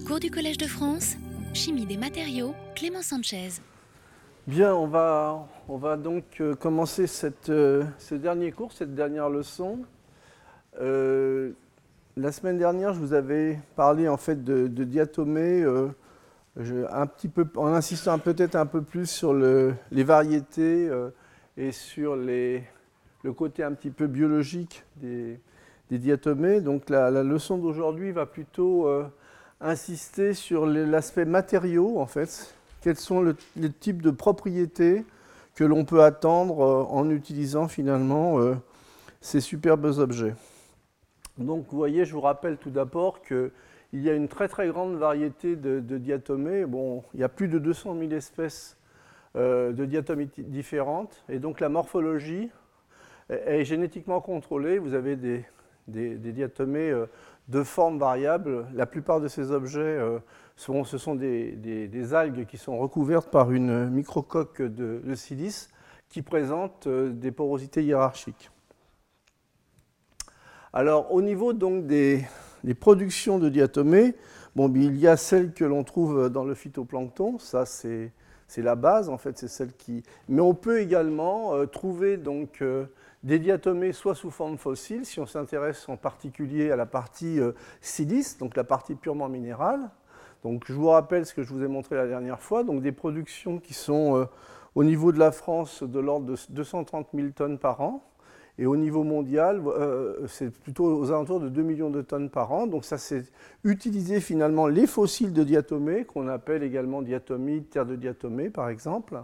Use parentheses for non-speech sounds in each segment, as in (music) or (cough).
Cours du Collège de France, Chimie des matériaux, Clément Sanchez. Bien, on va, on va donc euh, commencer cette, euh, ce dernier cours, cette dernière leçon. Euh, la semaine dernière, je vous avais parlé en fait de, de euh, peu, en insistant peut-être un peu plus sur le- les variétés et sur les- le côté un petit peu biologique des, diatomées. Donc la, leçon d'aujourd'hui va plutôt insister sur l'aspect matériaux en fait. Quels sont le- les types de propriétés que l'on peut attendre euh, en utilisant finalement euh, ces superbes objets. Donc vous voyez, je vous rappelle tout d'abord qu'il y a une très très grande variété de, diatomées. Bon, il y a plus de 200 000 espèces euh, de diatomées différentes. Et donc la morphologie est, génétiquement contrôlée. Vous avez des, diatomées de formes variables. La plupart de ces objets, euh, sont- ce sont des, algues qui sont recouvertes par une microcoque de, silice qui présente euh, des porosités hiérarchiques. Alors, au niveau donc des, productions de diatomées, bien, il y a celles que l'on trouve dans le phytoplancton, ça c'est la base en fait, c'est celle qui. Mais on peut également euh, trouver donc des diatomées soit sous forme fossile, si on s'intéresse en particulier à la partie euh, silice, donc la partie purement minérale. Donc je vous rappelle ce que je vous ai montré la dernière fois, donc des productions qui sont euh, au niveau de la France de l'ordre de 230 000 tonnes par an. Et au niveau mondial, euh, c'est plutôt aux alentours de 2 millions de tonnes par an. Donc ça, c'est utiliser finalement les fossiles de diatomées, qu'on appelle également diatomie, terre de diatomée par exemple.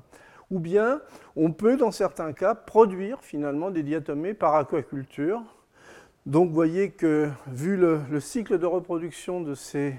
Ou bien, on peut dans certains cas produire finalement des diatomées par aquaculture. Donc vous voyez que vu le, le cycle de reproduction de ces,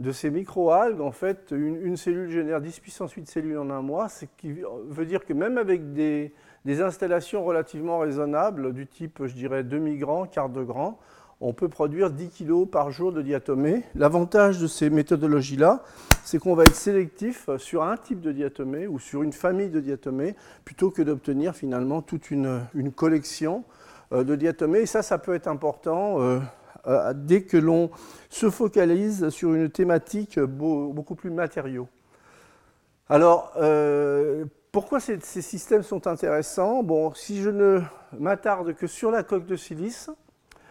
de ces microalgues, en fait, une, cellule génère 10 puissance 8 cellules en un mois, ce qui veut dire que même avec des, des installations relativement raisonnables, du type, je dirais, demi-grand, quart de grand, on peut produire 10 kg par jour de diatomée. L'avantage de ces méthodologies-là, c'est qu'on va être sélectif sur un type de diatomée ou sur une famille de diatomées, plutôt que d'obtenir finalement toute une, collection euh, de diatomées. Et ça, ça peut être important euh, euh, dès que l'on se focalise sur une thématique beau- beaucoup plus matériaux. Alors, pourquoi ces systèmes sont intéressants? Bon, si je ne m'attarde que sur la coque de silice,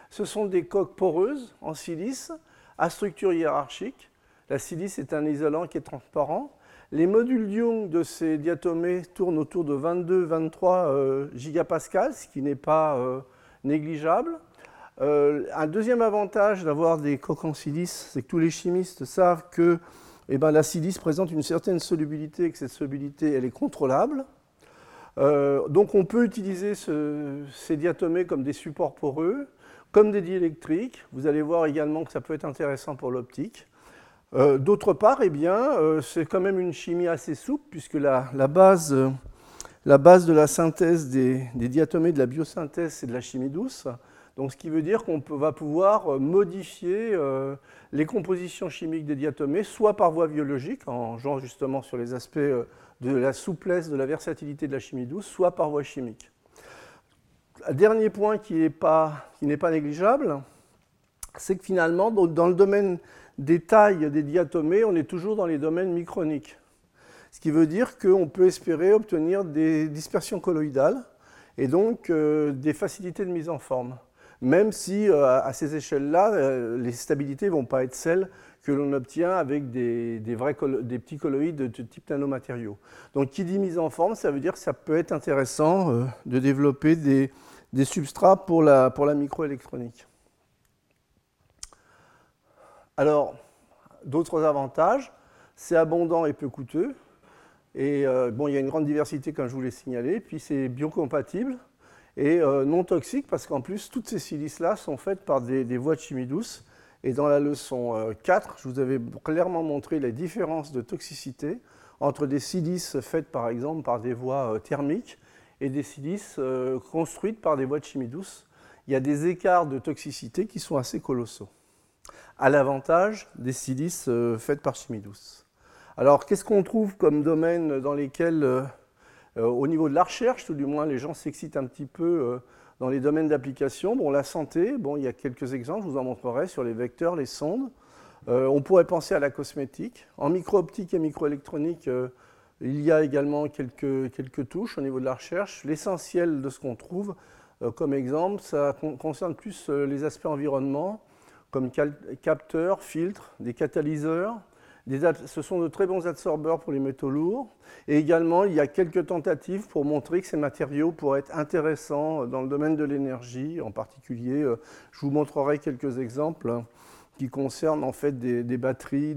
ce sont des coques poreuses en silice à structure hiérarchique. La silice est un isolant qui est transparent. Les modules d'ion de ces diatomées tournent autour de 22-23 euh, ce qui n'est pas euh, négligeable. Euh, un deuxième avantage d'avoir des coques en silice, c'est que tous les chimistes savent que eh ben, la silice présente une certaine solubilité et que cette solubilité est contrôlable. Euh, donc on peut utiliser ce- ces diatomées comme des supports poreux, comme des diélectriques. Vous allez voir également que ça peut être intéressant pour l'optique. Euh, D'autre part, eh euh, c'est quand même une chimie assez souple puisque la, euh, base de la synthèse des, diatomées de la biosynthèse, c'est de la chimie douce. Donc, ce qui veut dire qu'on va pouvoir modifier les compositions chimiques des diatomées, soit par voie biologique, en jouant justement sur les aspects de la souplesse, de la versatilité de la chimie douce, soit par voie chimique. Dernier point qui n'est pas, négligeable, c'est que finalement, dans le domaine des tailles des diatomées, on est toujours dans les domaines microniques. Ce qui veut dire qu'on peut espérer obtenir des dispersions colloïdales et donc euh, des facilités de mise en forme. Même si euh, à ces échelles-là, euh, les stabilités ne vont pas être celles que l'on obtient avec des, vrais des petits colloïdes de type nanomatériaux. Donc qui dit mise en forme, ça veut dire que ça peut être intéressant de développer des, des substrats pour la, microélectronique. Alors, d'autres avantages, c'est abondant et peu coûteux. Et euh, bon, il y a une grande diversité, comme je vous l'ai signalé. Puis c'est biocompatible et euh, non toxique, parce qu'en plus, toutes ces silices-là sont faites par des, voies de chimie douce. Et dans la leçon euh, 4, je vous avais clairement montré les différences de toxicité entre des silices faites, par exemple, par des voies euh, thermiques et des silices euh, construites par des voies de chimie douce. Il y a des écarts de toxicité qui sont assez colossaux à l'avantage des silices euh, faites par chimie douce. Alors, qu'est-ce qu'on trouve comme domaine dans lesquels, euh, au niveau de la recherche, tout du moins, les gens s'excitent un petit peu dans les domaines d'application? Bon, la santé, bon, il y a quelques exemples, je vous en montrerai sur les vecteurs, les sondes. on pourrait penser à la cosmétique. En micro-optique et microélectronique, il y a également quelques, touches au niveau de la recherche. L'essentiel de ce qu'on trouve, comme exemple, ça concerne plus les aspects environnement, comme capteurs, filtres, des catalyseurs, ce sont de très bons absorbeurs pour les métaux lourds. Et également, il y a quelques tentatives pour montrer que ces matériaux pourraient être intéressants dans le domaine de l'énergie. En particulier, euh, je vous montrerai quelques exemples hein, qui concernent en fait des, batteries,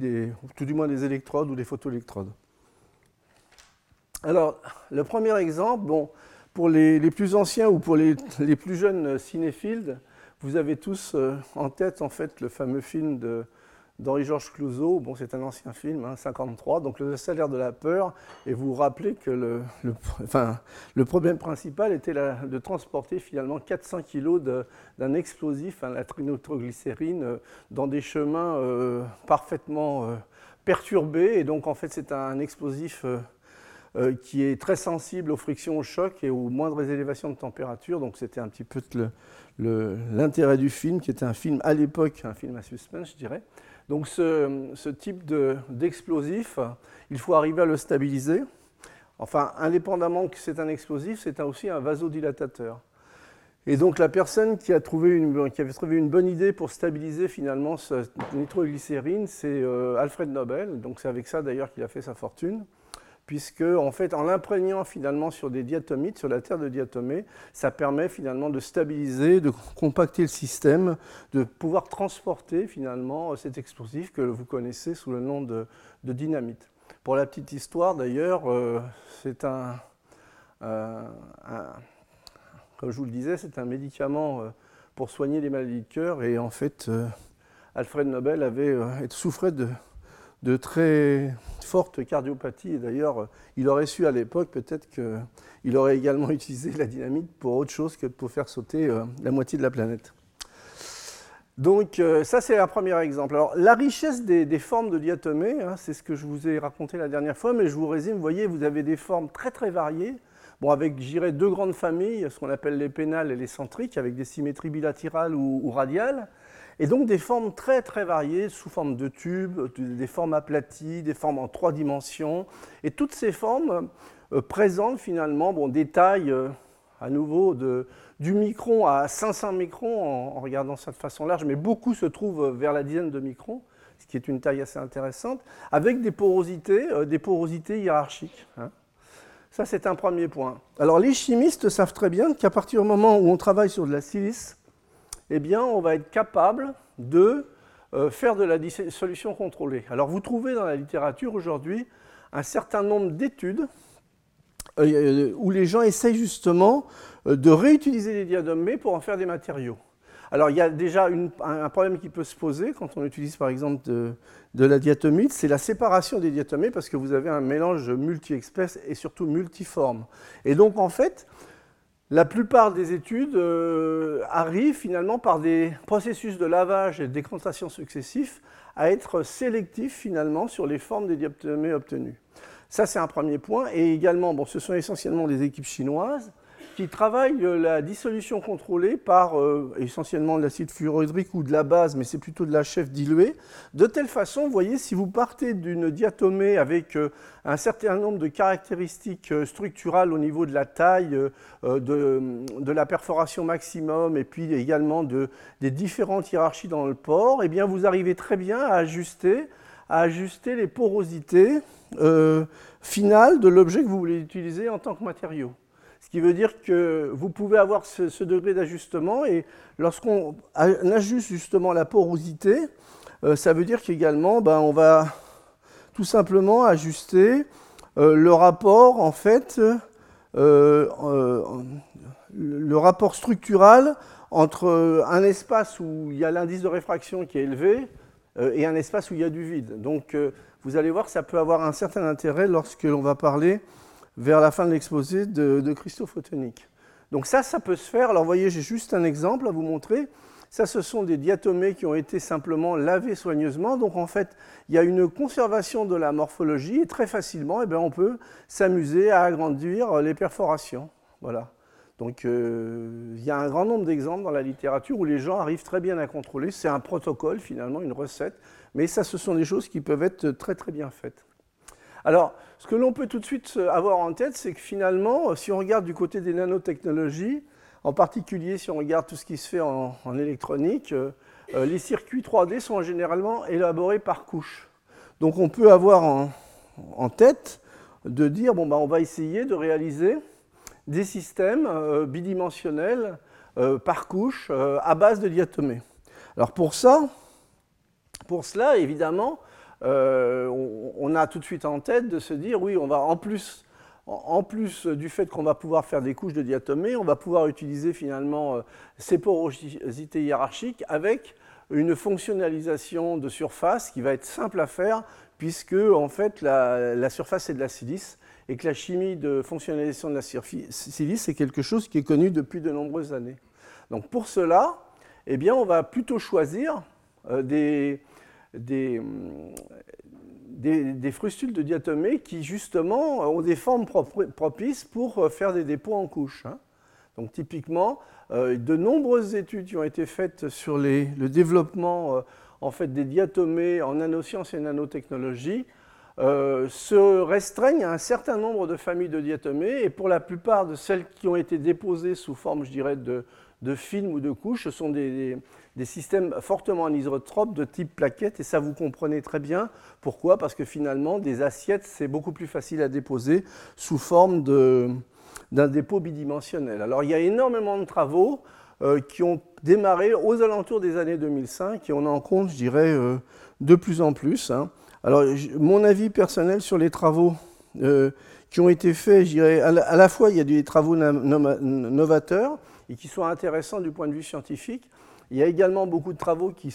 tout du moins des électrodes ou des photoélectrodes. Alors, le premier exemple, bon, pour les, plus anciens ou pour les, plus jeunes cinéphiles, vous avez tous euh, en tête en fait le fameux film d'Henri-Georges Clouzot. Bon, c'est un ancien film, 1953, hein, donc le salaire de la peur. Et vous vous rappelez que le, enfin, le problème principal était de transporter finalement 400 kg d'un explosif, hein, la trinitroglycérine, euh, dans des chemins euh, parfaitement perturbés. Et donc, en fait, c'est un explosif qui est très sensible aux frictions, aux chocs et aux moindres élévations de température. Donc, c'était un petit peu l'intérêt du film, qui était un film à l'époque, un film à suspense, je dirais. Donc ce, type d'explosif, il faut arriver à le stabiliser. Enfin, indépendamment que c'est un explosif, c'est aussi un vasodilatateur. Et donc la personne qui, a trouvé une, qui avait trouvé une bonne idée pour stabiliser finalement cette nitroglycérine, c'est euh, Alfred Nobel. Donc c'est avec ça d'ailleurs qu'il a fait sa fortune puisque en fait, en l'imprégnant finalement sur des diatomites, sur la terre de diatomée, ça permet finalement de stabiliser, de compacter le système, de pouvoir transporter finalement cet explosif que vous connaissez sous le nom de, dynamite. Pour la petite histoire d'ailleurs, euh, c'est euh, un, comme je vous le disais, c'est un médicament euh, pour soigner les maladies de cœur et en fait, Alfred Nobel avait, souffrait de de très fortes cardiopathies. Et d'ailleurs, il aurait su à l'époque peut-être qu'il aurait également (laughs) utilisé la dynamite pour autre chose que pour faire sauter euh, la moitié de la planète. Donc euh, ça, c'est un premier exemple. Alors la richesse des, formes de diatomées, hein, c'est ce que je vous ai raconté la dernière fois, mais je vous résume, vous voyez, vous avez des formes très très variées, bon, avec, j'irais, deux grandes familles, ce qu'on appelle les pénales et les centriques, avec des symétries bilatérales ou radiales. Et donc des formes très très variées, sous forme de tubes, des formes aplaties, des formes en trois dimensions. Et toutes ces formes euh, présentent finalement bon, des tailles, euh, à nouveau, de, du micron à 500 microns, en, regardant ça de façon large, mais beaucoup se trouvent vers la dizaine de microns, ce qui est une taille assez intéressante, avec des porosités, euh, des porosités hiérarchiques. Hein. Ça, c'est un premier point. Alors les chimistes savent très bien qu'à partir du moment où on travaille sur de la silice, eh bien, on va être capable de euh, faire de la dissolution contrôlée. Alors, vous trouvez dans la littérature aujourd'hui un certain nombre d'études euh, euh, où les gens essayent justement de réutiliser les diatomées pour en faire des matériaux. Alors, il y a déjà un, problème qui peut se poser quand on utilise par exemple de, de la diatomite, c'est la séparation des diatomées parce que vous avez un mélange multi-espèces et surtout multiforme. Et donc, en fait, la plupart des études euh, arrivent finalement par des processus de lavage et de successifs à être sélectifs finalement sur les formes des diatomées obtenues. Ça, c'est un premier point. Et également, ce sont essentiellement des équipes chinoises qui travaillent la dissolution contrôlée par euh, essentiellement de l'acide fluorhydrique ou de la base, mais c'est plutôt de la chef diluée, de telle façon, vous voyez, si vous partez d'une diatomée avec euh, un certain nombre de caractéristiques euh, structurales au niveau de la taille, de, la perforation maximum, et puis également de, des différentes hiérarchies dans le port, eh bien vous arrivez très bien à ajuster, à ajuster les porosités finales de l'objet que vous voulez utiliser en tant que matériau. Qui veut dire que vous pouvez avoir ce, degré d'ajustement et lorsqu'on ajuste justement la porosité, euh, ça veut dire qu'également ben, on va tout simplement ajuster euh, le rapport en fait, euh, le rapport structural entre un espace où il y a l'indice de réfraction qui est élevé et un espace où il y a du vide. Donc vous allez voir, ça peut avoir un certain intérêt lorsque l'on va parler vers la fin de l'exposé de, de photonique. Donc ça, ça peut se faire. Alors voyez, j'ai juste un exemple à vous montrer. Ça, ce sont des diatomées qui ont été simplement lavées soigneusement. Donc en fait, il y a une conservation de la morphologie et très facilement, eh bien, on peut s'amuser à agrandir les perforations. Voilà. Donc euh, il y a un grand nombre d'exemples dans la littérature où les gens arrivent très bien à contrôler. C'est un protocole finalement, une recette, mais ça ce sont des choses qui peuvent être très très bien faites. Alors ce que l'on peut tout de suite avoir en tête, c'est que finalement, si on regarde du côté des nanotechnologies, en particulier si on regarde tout ce qui se fait en, électronique, euh, euh, les circuits 3D sont généralement élaborés par couches. Donc on peut avoir en, tête de dire, bon, bah, on va essayer de réaliser des systèmes euh, bidimensionnels par couche à base de diatomées. Alors pour ça, pour cela, évidemment, on, a tout de suite en tête de se dire, oui, on va en plus en plus du fait qu'on va pouvoir faire des couches de diatomées, on va pouvoir utiliser finalement euh, ces porosités hiérarchiques avec une fonctionnalisation de surface qui va être simple à faire puisque en fait la, surface est de la silice et que la chimie de fonctionnalisation de la silice est quelque chose qui est connu depuis de nombreuses années. Donc pour cela, eh bien, on va plutôt choisir euh, des, des, des, frustules de diatomées qui, justement, ont des formes propices pour euh, faire des dépôts en couches. Hein. Donc, typiquement, euh, de nombreuses études qui ont été faites sur le développement euh, en fait, des diatomées en nanosciences et nanotechnologies se restreignent à un certain nombre de familles de diatomées. Et pour la plupart de celles qui ont été déposées sous forme, je dirais, de, de films ou de couches, ce sont des systèmes fortement anisotropes de type plaquette, et ça vous comprenez très bien. Pourquoi Parce que finalement, des assiettes, c'est beaucoup plus facile à déposer sous forme d'un dépôt bidimensionnel. Alors il y a énormément de travaux euh, qui ont démarré aux alentours des années 2005, et on en compte, je dirais, euh, de plus en plus. Hein. Alors mon avis personnel sur les travaux euh, qui ont été faits, je dirais, à la, fois il y a des travaux novateurs et qui sont intéressants du point de vue scientifique, il y a également beaucoup de travaux qui,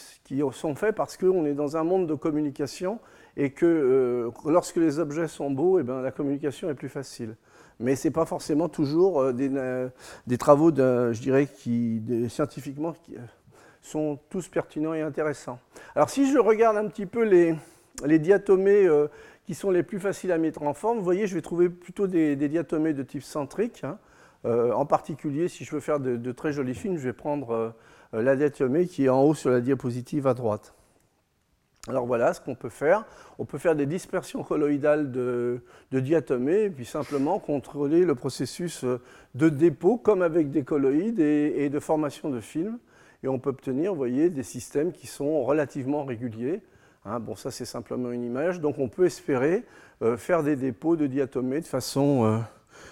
sont faits parce qu'on est dans un monde de communication et que euh, lorsque les objets sont beaux, et eh bien, la communication est plus facile. Mais ce n'est pas forcément toujours euh, euh, des, travaux, je dirais, qui, scientifiquement, qui sont tous pertinents et intéressants. Alors si je regarde un petit peu les, diatomées qui sont les plus faciles à mettre en forme, vous voyez, je vais trouver plutôt des, diatomées de type centrique. Hein. En particulier, si je veux faire de, très jolies films, je vais prendre euh, la diatomée qui est en haut sur la diapositive à droite. Alors voilà ce qu'on peut faire. On peut faire des dispersions colloïdales de, diatomées et puis simplement contrôler le processus euh, de dépôt comme avec des colloïdes et, de formation de films. Et on peut obtenir, vous voyez, des systèmes qui sont relativement réguliers. Hein, bon, ça c'est simplement une image. Donc on peut espérer euh, faire des dépôts de diatomées de façon,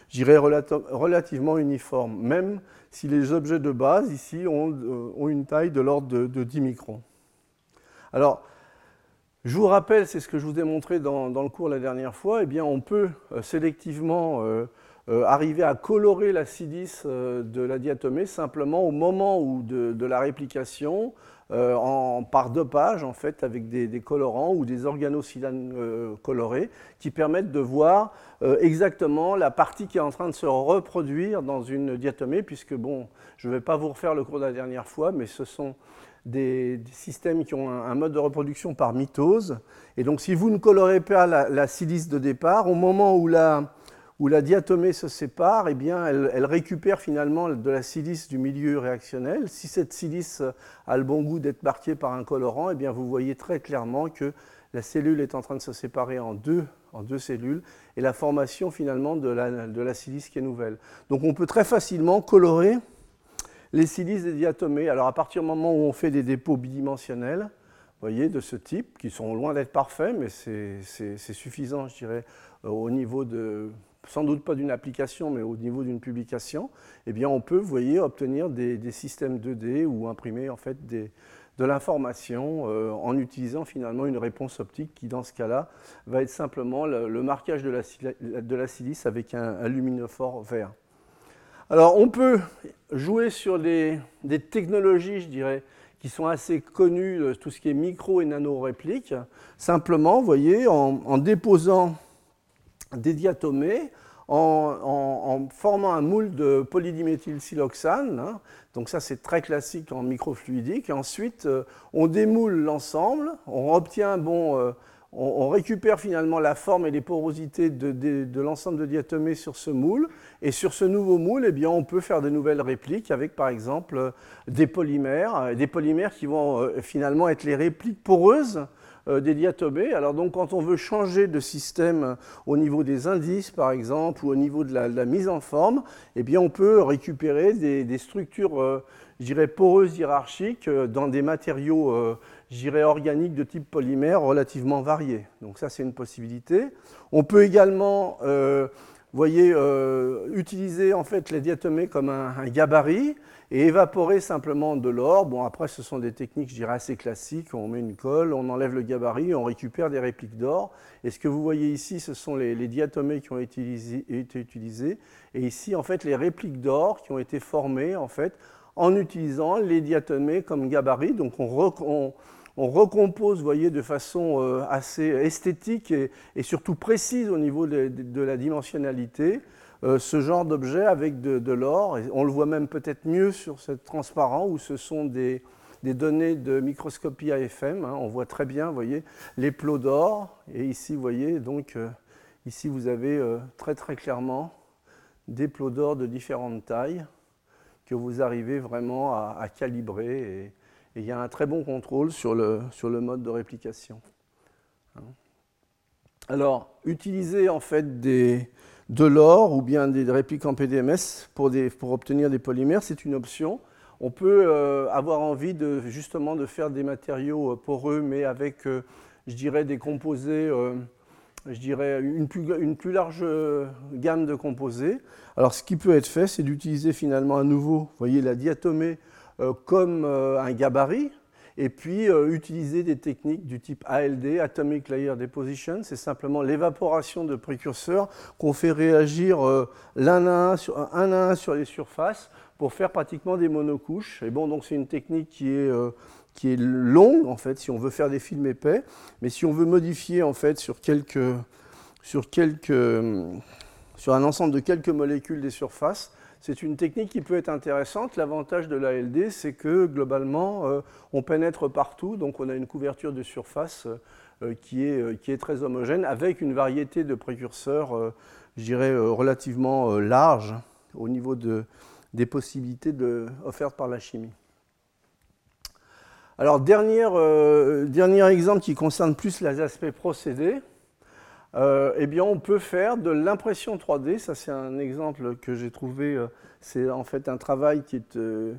je dirais, relativement uniforme, même si les objets de base ici ont, euh, une taille de l'ordre de, 10 microns. Alors, je vous rappelle, c'est ce que je vous ai montré dans, le cours la dernière fois, eh bien, on peut euh, sélectivement euh, arriver à colorer la silice de la diatomée simplement au moment où de la réplication, euh, par dopage, en fait, avec des, colorants ou des organosilanes euh, colorés qui permettent de voir euh, exactement la partie qui est en train de se reproduire dans une diatomée, puisque, bon, je ne vais pas vous refaire le cours de la dernière fois, mais ce sont des, systèmes qui ont un, mode de reproduction par mitose. Et donc, si vous ne colorez pas la silice de départ, au moment où la, où la diatomée se sépare, eh bien, elle, récupère finalement de la silice du milieu réactionnel. Si cette silice a le bon goût d'être marquée par un colorant, eh bien, vous voyez très clairement que la cellule est en train de se séparer en deux, en deux cellules et la formation finalement de la, de la silice qui est nouvelle. Donc on peut très facilement colorer les silices des diatomées. Alors à partir du moment où on fait des dépôts bidimensionnels, voyez, de ce type, qui sont loin d'être parfaits, mais c'est suffisant, je dirais, au niveau de sans doute pas d'une application, mais au niveau d'une publication, eh bien, on peut, vous voyez, obtenir des, systèmes 2D ou imprimer en fait de l'information euh, en utilisant finalement une réponse optique qui, dans ce cas-là, va être simplement le, marquage de la, silice avec un, luminophore vert. Alors, on peut jouer sur des, technologies, je dirais, qui sont assez connues, tout ce qui est micro et nano-réplique, simplement, vous voyez, en déposant des diatomées en, formant un moule de polydiméthylsiloxane. Hein. Donc ça, c'est très classique en microfluidique. Ensuite, euh, on démoule l'ensemble, on obtient bon, euh, on, récupère finalement la forme et les porosités de, l'ensemble de diatomées sur ce moule. Et sur ce nouveau moule, eh bien, on peut faire de nouvelles répliques avec par exemple des polymères, des polymères qui vont euh, finalement être les répliques poreuses euh, des diatomées. Alors donc quand on veut changer de système au niveau des indices par exemple ou au niveau de la, mise en forme, eh bien on peut récupérer des, structures euh, je dirais poreuses hiérarchiques dans des matériaux j'irais organique de type polymère relativement varié. Donc ça, c'est une possibilité. On peut également, euh, voyez, euh, utiliser en fait les diatomées comme un, gabarit et évaporer simplement de l'or. Bon, après, ce sont des techniques, je dirais, assez classiques. On met une colle, on enlève le gabarit, on récupère des répliques d'or. Et ce que vous voyez ici, ce sont les, diatomées qui ont été utilisées. Et ici, en fait, les répliques d'or qui ont été formées, en fait, en utilisant les diatomées comme gabarit. Donc, on, recompose, voyez, de façon euh, assez esthétique et, surtout précise au niveau de, la dimensionnalité, euh, ce genre d'objet avec de, l'or. On le voit même peut-être mieux sur ce transparent où ce sont des, données de microscopie AFM. Hein. On voit très bien, voyez, les plots d'or. Et ici, vous voyez, donc, euh, ici, vous avez très très clairement des plots d'or de différentes tailles que vous arrivez vraiment à, calibrer. Et, et il y a un très bon contrôle sur le, sur le mode de réplication. Hein. Alors, utiliser en fait des, de l'or ou bien des répliques en PDMS pour, obtenir des polymères, c'est une option. On peut euh, avoir envie justement de faire des matériaux euh, poreux, mais avec, euh, je dirais, des composés, je dirais, une plus, une plus, large gamme de composés. Alors, ce qui peut être fait, c'est d'utiliser finalement à nouveau, vous voyez, la diatomée comme un gabarit, et puis euh, utiliser des techniques du type ALD, Atomic Layer Deposition, c'est simplement l'évaporation de précurseurs qu'on fait réagir l'un à à sur les surfaces pour faire pratiquement des monocouches. Et bon, donc c'est une technique qui est, qui est longue en fait, si on veut faire des films épais, mais si on veut modifier en fait sur quelques, sur quelques, sur un ensemble de quelques molécules des surfaces, c'est une technique qui peut être intéressante. L'avantage de l'ALD, c'est que globalement, euh, on pénètre partout, donc on a une couverture de surface euh, qui, est, euh, qui, est, très homogène, avec une variété de précurseurs, je dirais, relativement large au niveau de, des possibilités offertes par la chimie. Alors, dernier exemple qui concerne plus les aspects procédés. Euh, eh bien, on peut faire de l'impression 3D. Ça, c'est un exemple que j'ai trouvé. Euh, c'est en fait un travail qui est, euh,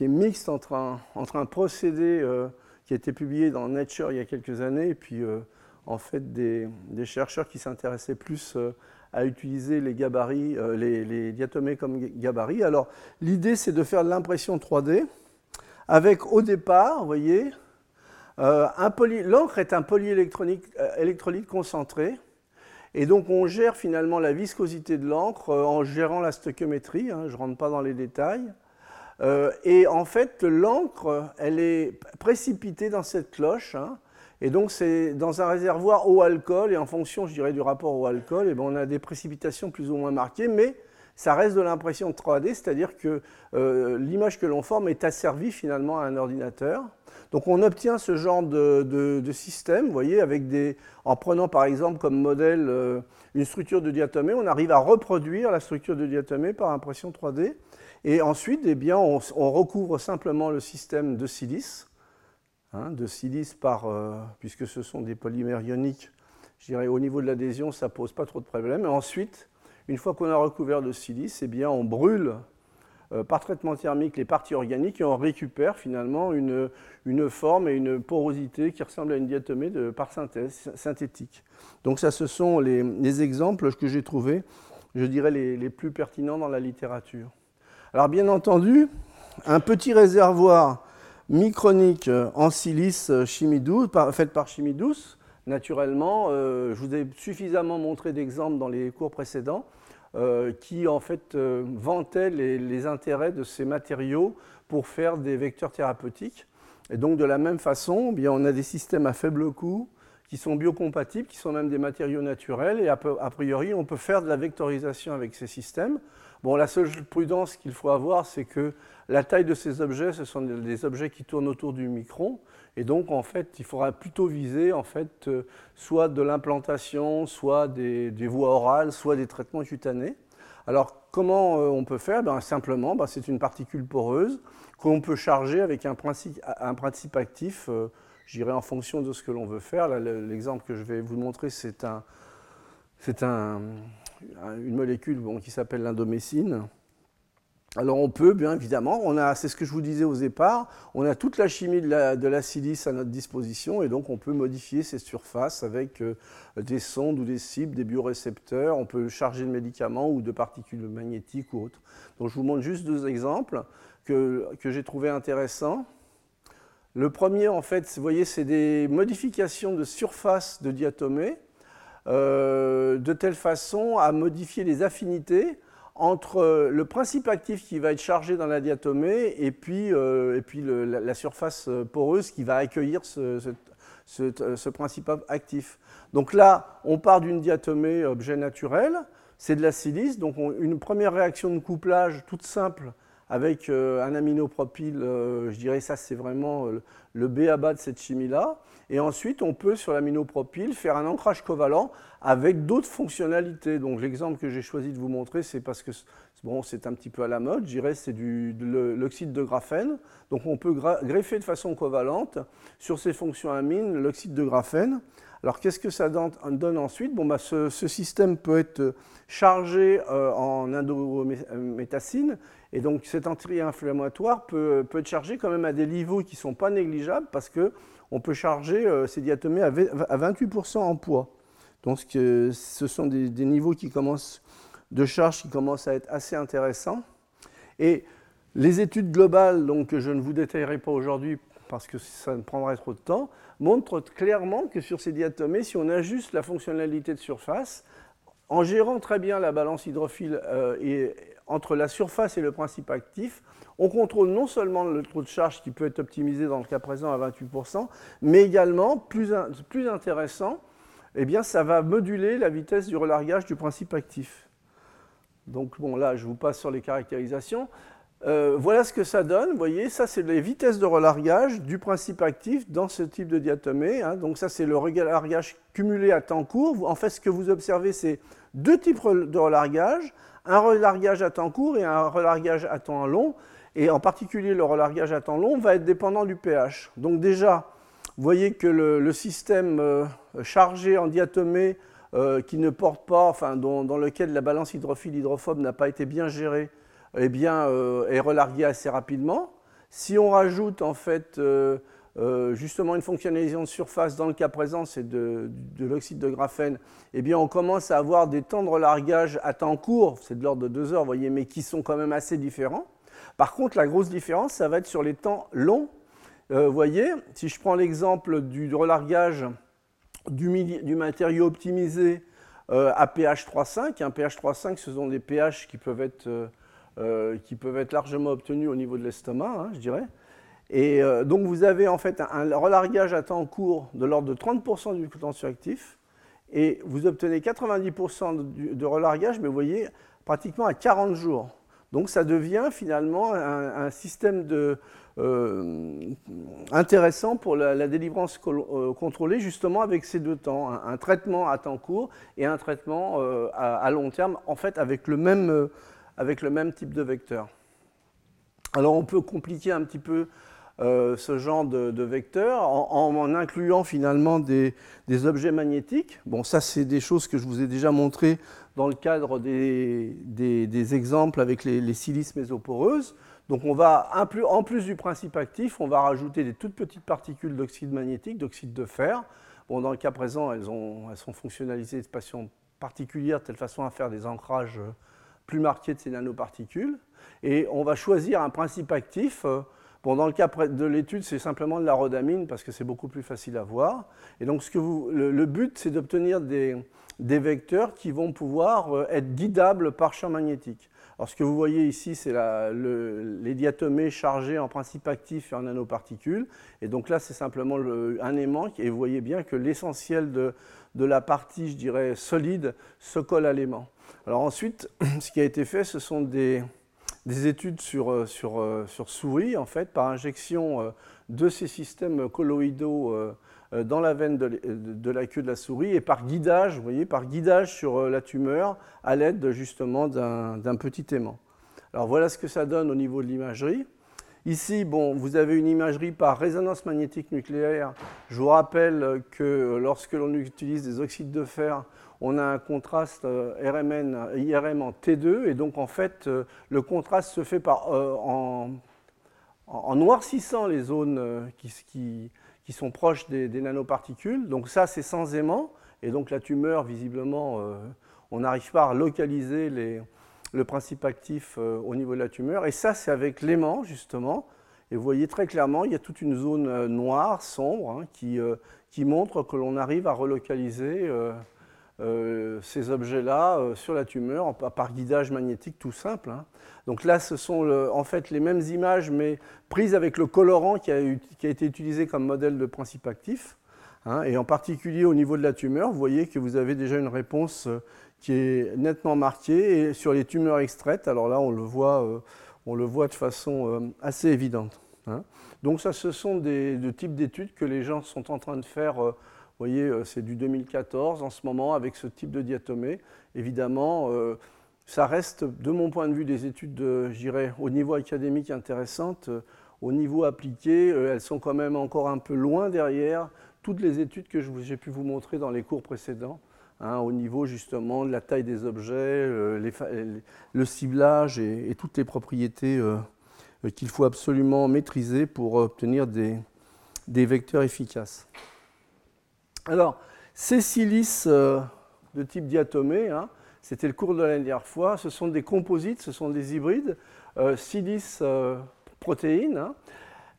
mixte entre un, procédé qui a été publié dans Nature il y a quelques années et puis en fait des, chercheurs qui s'intéressaient plus à utiliser les gabarits, les, les, diatomées comme gabarits. Alors, l'idée, c'est de faire de l'impression 3D avec au départ, vous voyez, l'encre est un polyélectrolyte euh, concentré. Et donc on gère finalement la viscosité de l'encre euh, en gérant la stoichiométrie, hein, je ne rentre pas dans les détails. et en fait, l'encre, elle est précipitée dans cette cloche. Hein. et donc c'est dans un réservoir eau alcool, et en fonction, je dirais, du rapport au alcool, et eh ben, on a des précipitations plus ou moins marquées, mais ça reste de l'impression 3D, c'est-à-dire que l'image que l'on forme est asservie finalement à un ordinateur. Donc on obtient ce genre de, système, voyez, en prenant par exemple comme modèle euh, une structure de diatomée, on arrive à reproduire la structure de diatomée par impression 3D. Et ensuite, eh bien, on, recouvre simplement le système de silice, hein, de silice par, euh, puisque ce sont des polymères ioniques, je dirais au niveau de l'adhésion, ça pose pas trop de problèmes. Et ensuite, une fois qu'on a recouvert de silice, eh bien, on brûle par traitement thermique les parties organiques et on récupère finalement une, forme et une porosité qui ressemble à une diatomée de, par synthèse synthétique. Donc ça, ce sont les, exemples que j'ai trouvés, je dirais, les, plus pertinents dans la littérature. Alors bien entendu, un petit réservoir micronique en silice chimie douce, fait par chimie douce, naturellement, euh, je vous ai suffisamment montré d'exemples dans les cours précédents, euh, qui en fait euh, vantait les, intérêts de ces matériaux pour faire des vecteurs thérapeutiques. Et donc de la même façon, eh bien, on a des systèmes à faible coût qui sont biocompatibles, qui sont même des matériaux naturels, et a priori, on peut faire de la vectorisation avec ces systèmes. Bon, la seule prudence qu'il faut avoir, c'est que la taille de ces objets, ce sont des objets qui tournent autour du micron, et donc, en fait, il faudra plutôt viser, en fait, euh, soit de l'implantation, soit des, voies orales, soit des traitements cutanés. Alors, comment euh, on peut faire? Ben, Simplement, ben, c'est une particule poreuse qu'on peut charger avec un principe, actif, euh, j'irai en fonction de ce que l'on veut faire. L'exemple que je vais vous montrer, c'est un, un, une molécule qui s'appelle l'indomécine. Alors on peut, bien évidemment, on a, c'est ce que je vous disais aux départ, on a toute la chimie de la, silice à notre disposition et donc on peut modifier ces surfaces avec euh, des sondes ou des cibles, des biorécepteurs, on peut charger de médicaments ou de particules magnétiques ou autres. Donc je vous montre juste deux exemples que, j'ai trouvé intéressants. Le premier, en fait, vous voyez, c'est des modifications de surface de diatomée euh, de telle façon à modifier les affinités entre le principe actif qui va être chargé dans la diatomée et puis, euh, et puis la, surface poreuse qui va accueillir ce, principe actif. Donc là, on part d'une diatomée objet naturel, c'est de la silice, donc une première réaction de couplage toute simple avec euh, un aminopropyle, euh, je dirais ça c'est vraiment le B à bas de cette chimie-là. Et ensuite, on peut, sur l'aminopropyle, faire un ancrage covalent avec d'autres fonctionnalités. Donc l'exemple que j'ai choisi de vous montrer, c'est parce que bon, c'est un petit peu à la mode, je dirais c'est de l'oxyde de graphène. Donc on peut greffer de façon covalente sur ces fonctions amines l'oxyde de graphène. Alors qu'est-ce que ça donne ensuite? Bon, bah, ce, système peut être chargé euh, en indométacine et donc cet anti-inflammatoire peut, peut, être chargé quand même à des niveaux qui ne sont pas négligeables parce qu'on peut charger euh, ces diatomées à 28% en poids. Donc ce sont des, niveaux de charge qui commencent à être assez intéressants. Et les études globales, donc, je ne vous détaillerai pas aujourd'hui parce que ça ne prendrait trop de temps, montrent clairement que sur ces diatomées, si on ajuste la fonctionnalité de surface, en gérant très bien la balance hydrophile euh, et entre la surface et le principe actif, on contrôle non seulement le taux de charge qui peut être optimisé dans le cas présent à 28%, mais également, plus, intéressant, eh bien, ça va moduler la vitesse du relargage du principe actif. Donc, bon, là, je vous passe sur les caractérisations. Euh, voilà ce que ça donne. Vous voyez, ça, c'est les vitesses de relargage du principe actif dans ce type de diatomée. Hein. Donc, ça, c'est le relargage cumulé à temps court. En fait, ce que vous observez, c'est deux types de relargage un relargage à temps court et un relargage à temps long. Et en particulier, le relargage à temps long va être dépendant du pH. Donc, déjà, vous voyez que le, système euh, chargé en diatomée euh, qui ne porte pas, enfin, dans, lequel la balance hydrophile-hydrophobe n'a pas été bien gérée, eh bien, euh, est relargué assez rapidement. Si on rajoute en fait justement une fonctionnalisation de surface, dans le cas présent c'est de, l'oxyde de graphène, eh bien on commence à avoir des temps de relargage à temps court, c'est de l'ordre de deux heures, voyez, mais qui sont quand même assez différents. Par contre, la grosse différence, ça va être sur les temps longs euh, vous voyez, si je prends l'exemple du relargage du, matériau optimisé euh, à pH 3,5, un pH 3,5 ce sont des pH qui peuvent être, euh, qui peuvent être largement obtenus au niveau de l'estomac, hein, je dirais. Et donc vous avez en fait un, relargage à temps court de l'ordre de 30% du potentiel actif, et vous obtenez 90% de, relargage, mais vous voyez, pratiquement à 40 jours. Donc ça devient finalement un système euh, intéressant pour la, délivrance euh, contrôlée, justement avec ces deux temps, un, traitement à temps court et un traitement euh, à, long terme, en fait avec le même, avec le même type de vecteur. Alors on peut compliquer un petit peu ce genre de, vecteur en, incluant finalement des, objets magnétiques. Bon, ça c'est des choses que je vous ai déjà montrées dans le cadre des, exemples avec les, les silices mésoporeuses. Donc on va, en plus du principe actif, on va rajouter des toutes petites particules d'oxyde magnétique, d'oxyde de fer. Bon, dans le cas présent, elles, sont fonctionnalisées de façon particulière, de telle façon à faire des ancrages plus marqués de ces nanoparticules. Et on va choisir un principe actif. Bon, dans le cas de l'étude, c'est simplement de la rhodamine parce que c'est beaucoup plus facile à voir. Et donc ce que vous, le, but, c'est d'obtenir des, vecteurs qui vont pouvoir euh, être guidables par champ magnétique. Alors ce que vous voyez ici, c'est les diatomées chargées en principe actif et en nanoparticules. Et donc là, c'est simplement un aimant. Et vous voyez bien que l'essentiel de, la partie, je dirais, solide se colle à l'aimant. Alors ensuite, (clears throat) ce qui a été fait, ce sont des, études sur, sur, sur, souris, en fait, par injection euh, de ces systèmes colloïdaux euh, euh, dans la veine de, la queue de la souris et par guidage, vous voyez, par guidage sur euh, la tumeur à l'aide justement d'un petit aimant. Alors voilà ce que ça donne au niveau de l'imagerie. Ici, bon, vous avez une imagerie par résonance magnétique nucléaire. Je vous rappelle que lorsque l'on utilise des oxydes de fer, on a un contraste RMN, IRM en T2, et donc en fait, le contraste se fait par, en, noircissant les zones qui, sont proches des, nanoparticules. Donc ça, c'est sans aimant. Et donc la tumeur, visiblement, euh, on n'arrive pas à localiser le principe actif euh, au niveau de la tumeur. Et ça, c'est avec l'aimant, justement. Et vous voyez très clairement, il y a toute une zone euh, noire, sombre, hein, qui, montre que l'on arrive à relocaliser euh, ces objets-là euh, sur la tumeur par guidage magnétique tout simple. Hein. Donc là, ce sont en fait les mêmes images, mais prises avec le colorant qui a, été utilisé comme modèle de principe actif. Hein. et en particulier au niveau de la tumeur, vous voyez que vous avez déjà une réponse euh, qui est nettement marquée. Et sur les tumeurs extraites, alors là, on le voit, on le voit de façon assez évidente. Hein. Donc ça, ce sont des, types d'études que les gens sont en train de faire vous voyez, euh, c'est du 2014 en ce moment avec ce type de diatomée. Évidemment, euh, ça reste, de mon point de vue, des études, je au niveau académique intéressantes. Euh, au niveau appliqué, elles sont quand même encore un peu loin derrière toutes les études que j'ai pu vous montrer dans les cours précédents. Hein, au niveau justement de la taille des objets, le ciblage et, toutes les propriétés qu'il faut absolument maîtriser pour obtenir des vecteurs efficaces. Alors, ces silices euh, de type diatomée, hein, c'était le cours de la dernière fois, ce sont des composites, ce sont des hybrides, euh, silice euh, protéines, hein.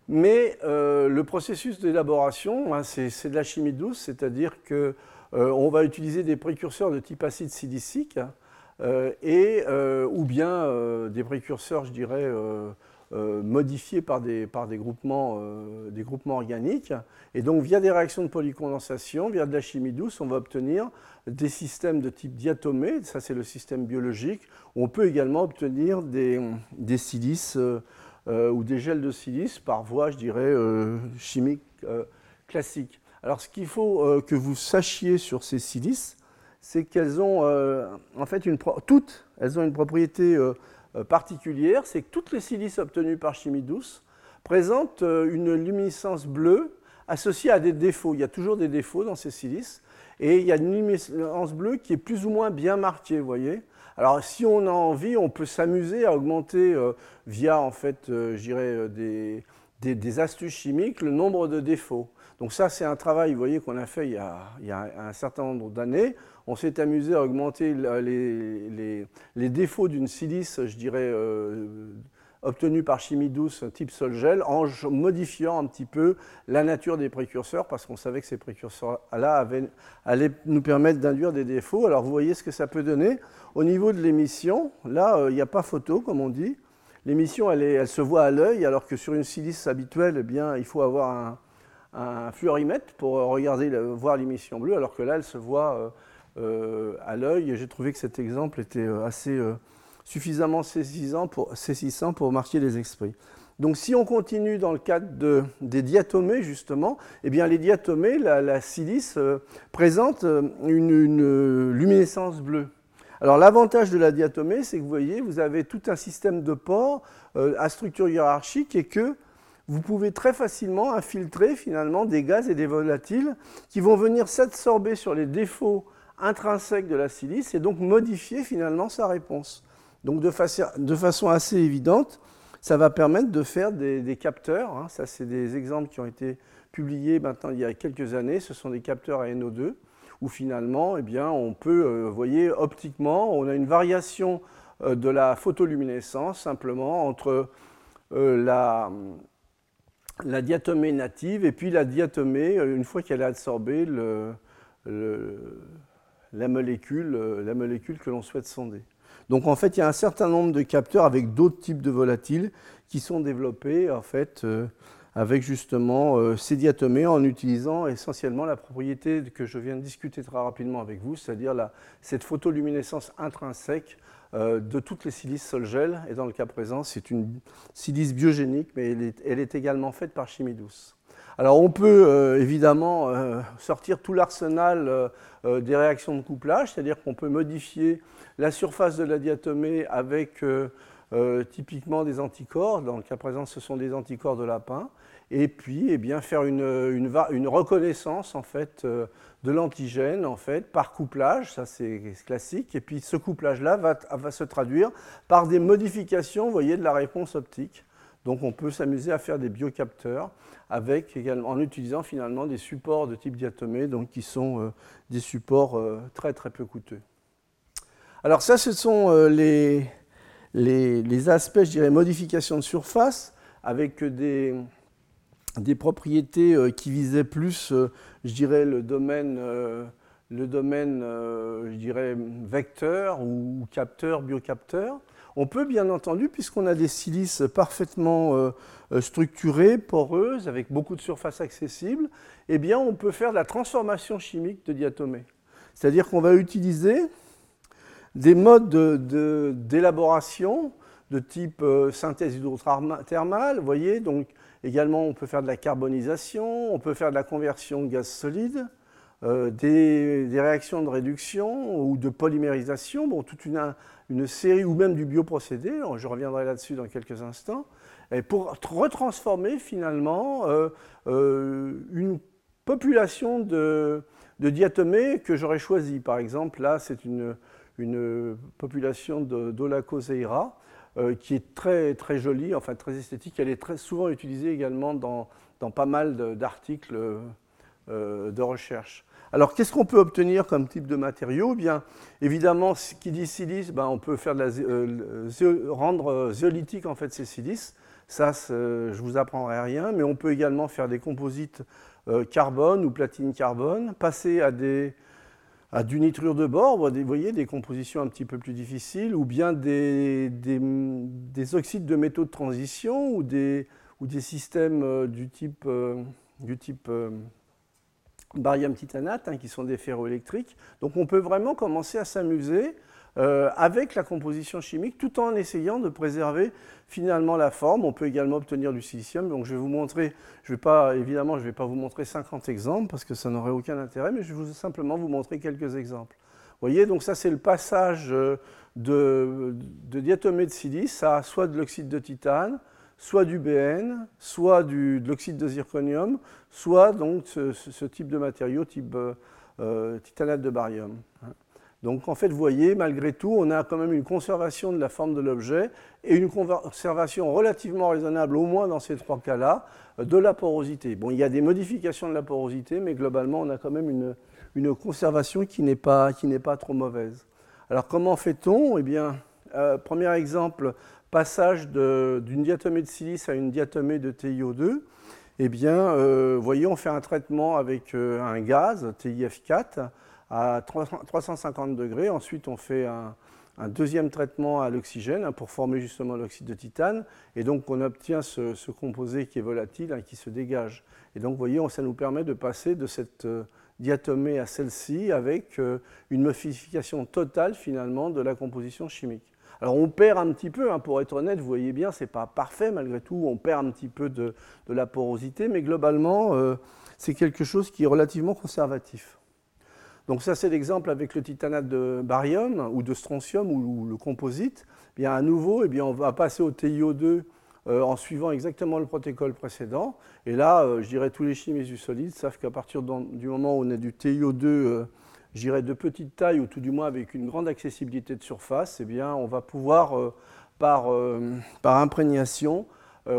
mais le processus d'élaboration, hein, c'est de la chimie douce, c'est-à-dire qu'on va utiliser des précurseurs de type acide silicique et, ou bien des précurseurs, je dirais, euh, modifiés par des, par des, groupements, euh, des groupements organiques. Et donc, via des réactions de polycondensation, via de la chimie douce, on va obtenir des systèmes de type diatomée, ça c'est le système biologique. On peut également obtenir des, des silices euh, ou des gels de silice par voie, je dirais, chimique classique. Alors, ce qu'il faut que vous sachiez sur ces silices, c'est qu'elles ont en fait une toutes, elles ont une propriété particulière, c'est que toutes les silices obtenues par chimie douce présentent euh, une luminescence bleue associée à des défauts. Il y a toujours des défauts dans ces silices. Et il y a une luminescence bleue qui est plus ou moins bien marquée, voyez. Alors, si on a envie, on peut s'amuser à augmenter euh, via, en fait, dirais, des, des, astuces chimiques, le nombre de défauts. Donc ça, c'est un travail, voyez, qu'on a fait il y a, il y a, un certain nombre d'années. On s'est amusé à augmenter les, défauts d'une silice, je dirais, euh, obtenue par chimie douce type sol-gel, en modifiant un petit peu la nature des précurseurs, parce qu'on savait que ces précurseurs-là allaient nous permettre d'induire des défauts. Alors vous voyez ce que ça peut donner. Au niveau de l'émission, là, euh, il n'y a pas photo, comme on dit. L'émission, elle, se voit à l'œil, alors que sur une silice habituelle, eh bien, il faut avoir un, fluorimètre pour regarder, voir l'émission bleue, alors que là, elle se voit euh, à l'œil. J'ai trouvé que cet exemple était euh, assez suffisamment saisissant pour, saisissant pour marquer les esprits. Donc si on continue dans le cadre des diatomées, justement, eh bien les diatomées, la, silice présente une, une, luminescence bleue. Alors l'avantage de la diatomée, c'est que vous voyez, vous avez tout un système de pores à structure hiérarchique et que vous pouvez très facilement infiltrer finalement des gaz et des volatiles qui vont venir s'absorber sur les défauts intrinsèques de la silice et donc modifier finalement sa réponse. Donc de, façon assez évidente, ça va permettre de faire des, capteurs. Hein. Ça, c'est des exemples qui ont été publiés maintenant il y a quelques années. Ce sont des capteurs à NO2 où finalement, eh bien, on peut, euh, voyez, optiquement, on a une variation euh, de la photoluminescence simplement entre euh, la, diatomée native et puis la diatomée, une fois qu'elle a absorbé le, la, molécule, euh, la molécule que l'on souhaite sonder. Donc en fait, il y a un certain nombre de capteurs avec d'autres types de volatiles qui sont développés en fait euh, avec justement euh, ces diatomées en utilisant essentiellement la propriété que je viens de discuter très rapidement avec vous, c'est-à-dire cette photoluminescence intrinsèque de toutes les silices sol-gel. Et dans le cas présent, c'est une silice biogénique, mais elle est, également faite par chimie douce. Alors on peut évidemment sortir tout l'arsenal des réactions de couplage, c'est-à-dire qu'on peut modifier la surface de la diatomée avec euh, typiquement des anticorps, dans le cas présent ce sont des anticorps de lapin, et puis eh bien, faire une, reconnaissance en fait, euh, de l'antigène en fait, par couplage, ça c'est classique, et puis ce couplage-là va, va, se traduire par des modifications voyez, de la réponse optique. Donc on peut s'amuser à faire des biocapteurs avec également, en utilisant finalement des supports de type diatomée, donc qui sont euh, des supports très très peu coûteux. Alors ça, ce sont les, les, aspects, je dirais, modification de surface, avec des, propriétés euh, qui visaient plus, euh, je dirais, le domaine, euh, le vecteur ou capteur, biocapteur. On peut bien entendu, puisqu'on a des silices parfaitement structurées, poreuses, avec beaucoup de surface accessible, eh bien, on peut faire de la transformation chimique de diatomées. C'est-à-dire qu'on va utiliser des modes d'élaboration de, type euh, synthèse hydrothermale, vous voyez, donc également on peut faire de la carbonisation, on peut faire de la conversion de gaz solide, euh, des, réactions de réduction ou de polymérisation, bon, toute une, une série, ou même du bioprocédé, je reviendrai là-dessus dans quelques instants, et pour retransformer finalement euh, une population de, diatomées que j'aurais choisi. Par exemple, là, c'est une, une population d'Olacoseira euh, qui est très, très jolie, enfin très esthétique. Elle est très souvent utilisée également dans, dans pas mal d'articles euh, de recherche. Alors, qu'est-ce qu'on peut obtenir comme type de matériau eh Bien, évidemment, ce qui dit silice, ben, on peut faire la, euh, rendre zéolitique en fait ces silices. Ça, je vous apprendrai rien, mais on peut également faire des composites carbone ou platine carbone, passer à des à du nitrure de bord, vous voyez, des compositions un petit peu plus difficiles, ou bien des, des, oxydes de métaux de transition, ou des, ou des systèmes euh, du type, euh, du type euh, barium titanate, hein, qui sont des ferroélectriques. Donc on peut vraiment commencer à s'amuser euh, avec la composition chimique, tout en essayant de préserver finalement la forme. On peut également obtenir du silicium. Donc je vais vous montrer, je vais pas, évidemment, je ne vais pas vous montrer 50 exemples parce que ça n'aurait aucun intérêt, mais je vais simplement vous montrer quelques exemples. Vous voyez, donc ça c'est le passage euh, de, de diatomée de silice à soit de l'oxyde de titane, soit du BN, soit du, de l'oxyde de zirconium, soit donc ce, type de matériau, type euh, titanate de barium. Donc en fait, vous voyez, malgré tout, on a quand même une conservation de la forme de l'objet et une conservation relativement raisonnable, au moins dans ces trois cas-là, de la porosité. Bon, il y a des modifications de la porosité, mais globalement, on a quand même une, conservation qui n'est pas, pas, trop mauvaise. Alors comment fait-on? Eh bien, euh, premier exemple, passage d'une diatomée de silice à une diatomée de TiO2. Eh bien, euh, voyez, on fait un traitement avec euh, un gaz, TiF4, à 350 degrés. Ensuite, on fait un, deuxième traitement à l'oxygène hein, pour former justement l'oxyde de titane. Et donc, on obtient ce, composé qui est volatile, hein, qui se dégage. Et donc, vous voyez, ça nous permet de passer de cette euh, diatomée à celle-ci avec une modification totale finalement de la composition chimique. Alors on perd un petit peu, hein, pour être honnête, vous voyez bien, ce n'est pas parfait malgré tout, on perd un petit peu de, la porosité, mais globalement, euh, c'est quelque chose qui est relativement conservatif. Donc ça, c'est l'exemple avec le titanate de barium ou de strontium ou, le composite. Eh bien, à nouveau, eh on va passer au TiO2 euh, en suivant exactement le protocole précédent. Et là, euh, je dirais tous les chimistes du solide savent qu'à partir du moment où on a du TiO2, euh, je dirais de petite taille ou tout du moins avec une grande accessibilité de surface, eh bien, on va pouvoir, par, par imprégnation,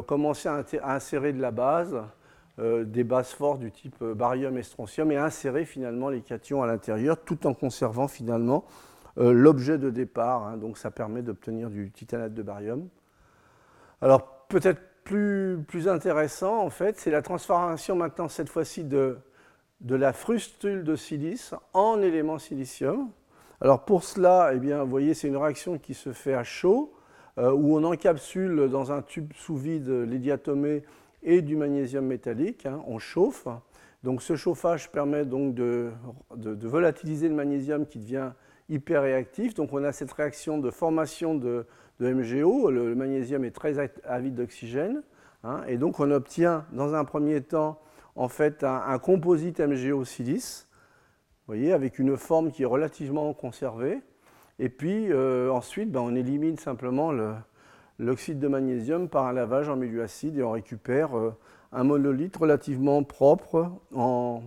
commencer à, insérer de la base euh, des bases fortes du type euh, barium et strontium et insérer finalement les cations à l'intérieur tout en conservant finalement euh, l'objet de départ. Hein. donc ça permet d'obtenir du titanate de barium. Alors peut-être plus, plus intéressant en fait, c'est la transformation maintenant cette fois-ci de, de la frustule de silice en élément silicium. Alors pour cela, eh bien, vous voyez, c'est une réaction qui se fait à chaud, euh, où on encapsule dans un tube sous vide les diatomées et du magnésium métallique, hein, on chauffe. Donc ce chauffage permet donc de, volatiliser le magnésium qui devient hyper réactif. Donc on a cette réaction de formation de, MgO, le, magnésium est très avide d'oxygène, hein, et donc on obtient dans un premier temps en fait un, composite MgO silice, voyez, avec une forme qui est relativement conservée. Et puis euh, ensuite, ben, on élimine simplement l'oxyde de magnésium par un lavage en milieu acide et on récupère euh, un monolithe relativement propre en,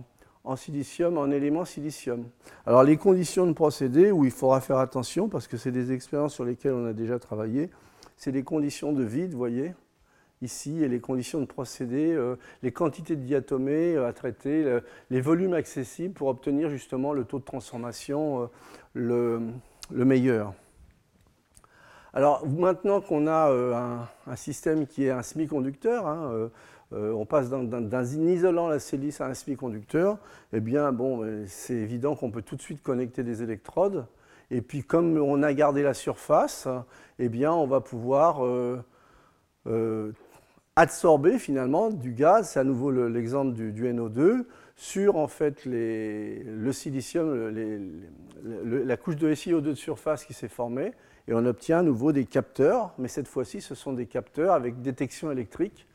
silicium, en élément silicium. Alors les conditions de procédé où il faudra faire attention, parce que c'est des expériences sur lesquelles on a déjà travaillé, c'est les conditions de vide, vous voyez, ici, et les conditions de procédé, euh, les quantités de diatomées euh, à traiter, les volumes accessibles pour obtenir justement le taux de transformation euh, le, meilleur. Alors maintenant qu'on a un, système qui est un semi-conducteur, hein, on passe d'un isolant la silice à un semi-conducteur, eh bien, bon, c'est évident qu'on peut tout de suite connecter des électrodes. Et puis, comme on a gardé la surface, eh bien, on va pouvoir absorber finalement du gaz, c'est à nouveau l'exemple du, NO2, sur en fait le silicium, la couche de SiO2 de surface qui s'est formée, et on obtient à nouveau des capteurs, mais cette fois-ci ce sont des capteurs avec détection électrique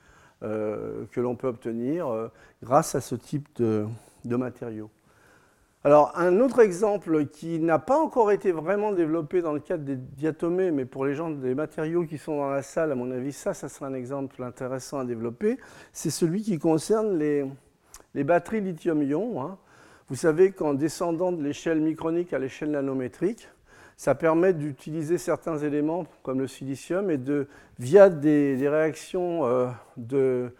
euh, que l'on peut obtenir euh, grâce à ce type de, matériaux. Alors, un autre exemple qui n'a pas encore été vraiment développé dans le cadre des diatomées, mais pour les gens des matériaux qui sont dans la salle, à mon avis, ça, ça sera un exemple intéressant à développer, c'est celui qui concerne les, batteries lithium-ion. Hein. Vous savez qu'en descendant de l'échelle micronique à l'échelle nanométrique, ça permet d'utiliser certains éléments comme le silicium et de, via des, réactions euh, de,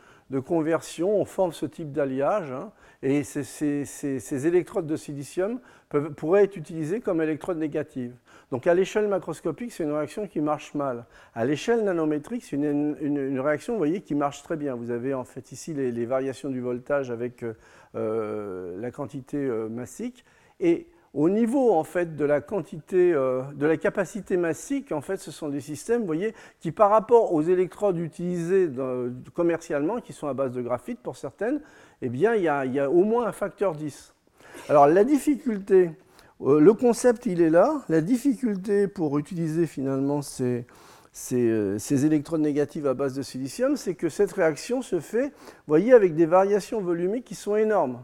conversion, on forme ce type d'alliage. Hein. Et ces, électrodes de silicium pourraient être utilisées comme électrodes négatives. Donc à l'échelle macroscopique, c'est une réaction qui marche mal. À l'échelle nanométrique, c'est une, réaction, vous voyez, qui marche très bien. Vous avez en fait ici les, variations du voltage avec euh, euh, la quantité massique. Et au niveau en fait de la quantité, euh, de la capacité massique, en fait, ce sont des systèmes, vous voyez, qui par rapport aux électrodes utilisées commercialement, qui sont à base de graphite pour certaines, eh bien, il y a, au moins un facteur 10. Alors la difficulté, euh, le concept il est là. La difficulté pour utiliser finalement ces, euh, ces, électrodes négatives à base de silicium, c'est que cette réaction se fait, voyez, avec des variations volumiques qui sont énormes.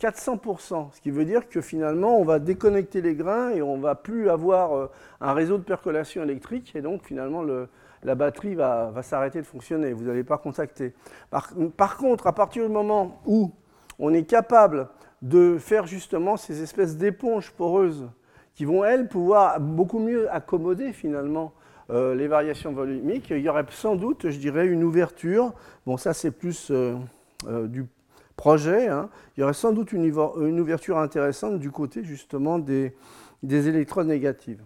400%, ce qui veut dire que finalement on va déconnecter les grains et on va plus avoir euh, un réseau de percolation électrique et donc finalement la batterie va, s'arrêter de fonctionner, vous n'allez pas contacter. Par, contre, à partir du moment où on est capable de faire justement ces espèces d'éponges poreuses qui vont, elles, pouvoir beaucoup mieux accommoder finalement euh, les variations volumiques, il y aurait sans doute, je dirais, une ouverture. Bon, ça c'est plus euh, du projet, hein, il y aurait sans doute une, ouverture intéressante du côté justement des, électrodes négatives.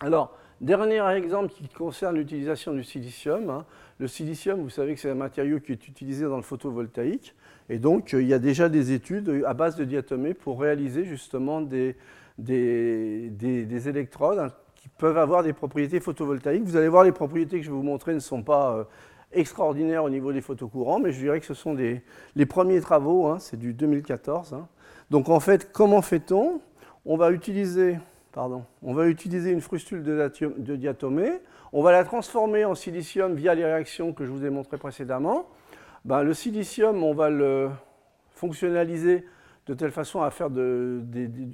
Alors, dernier exemple qui concerne l'utilisation du silicium. Hein. Le silicium, vous savez que c'est un matériau qui est utilisé dans le photovoltaïque. Et donc, il y a déjà des études à base de diatomées pour réaliser justement des, des, électrodes hein, qui peuvent avoir des propriétés photovoltaïques. Vous allez voir, les propriétés que je vais vous montrer ne sont pas euh, extraordinaire au niveau des photocourants, mais je dirais que ce sont les premiers travaux, hein, c'est du 2014. Hein. Donc en fait, comment fait-on? On va utiliser On va utiliser une frustule de, diatomée, on va la transformer en silicium via les réactions que je vous ai montrées précédemment. Ben, le silicium, on va le fonctionnaliser de telle façon à faire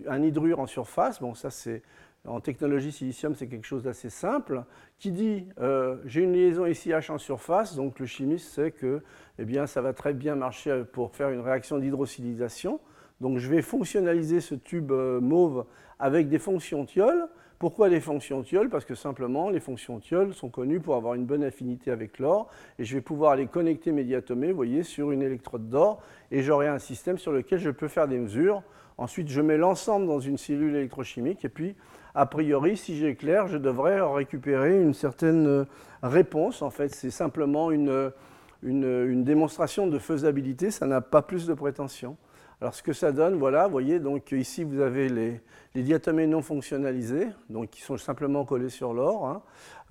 un hydrure en surface. Bon, ça c'est en technologie silicium, c'est quelque chose d'assez simple, qui dit euh, j'ai une liaison ici H en surface, donc le chimiste sait que eh ça va très bien marcher pour faire une réaction d'hydrosilysation. Donc je vais fonctionnaliser ce tube euh, mauve avec des fonctions thiol. Pourquoi des fonctions thiol Parce que simplement, les fonctions thiol sont connues pour avoir une bonne affinité avec l'or, et je vais pouvoir les connecter mes diatomées, vous voyez, sur une électrode d'or, et j'aurai un système sur lequel je peux faire des mesures. Ensuite, je mets l'ensemble dans une cellule électrochimique, et puis a priori, si j'éclaire, je devrais récupérer une certaine euh, réponse. En fait, c'est simplement une, une, démonstration de faisabilité, ça n'a pas plus de prétention. Alors ce que ça donne, voilà, vous voyez, donc ici vous avez les, diatomées non fonctionnalisés, donc qui sont simplement collés sur l'or. Hein.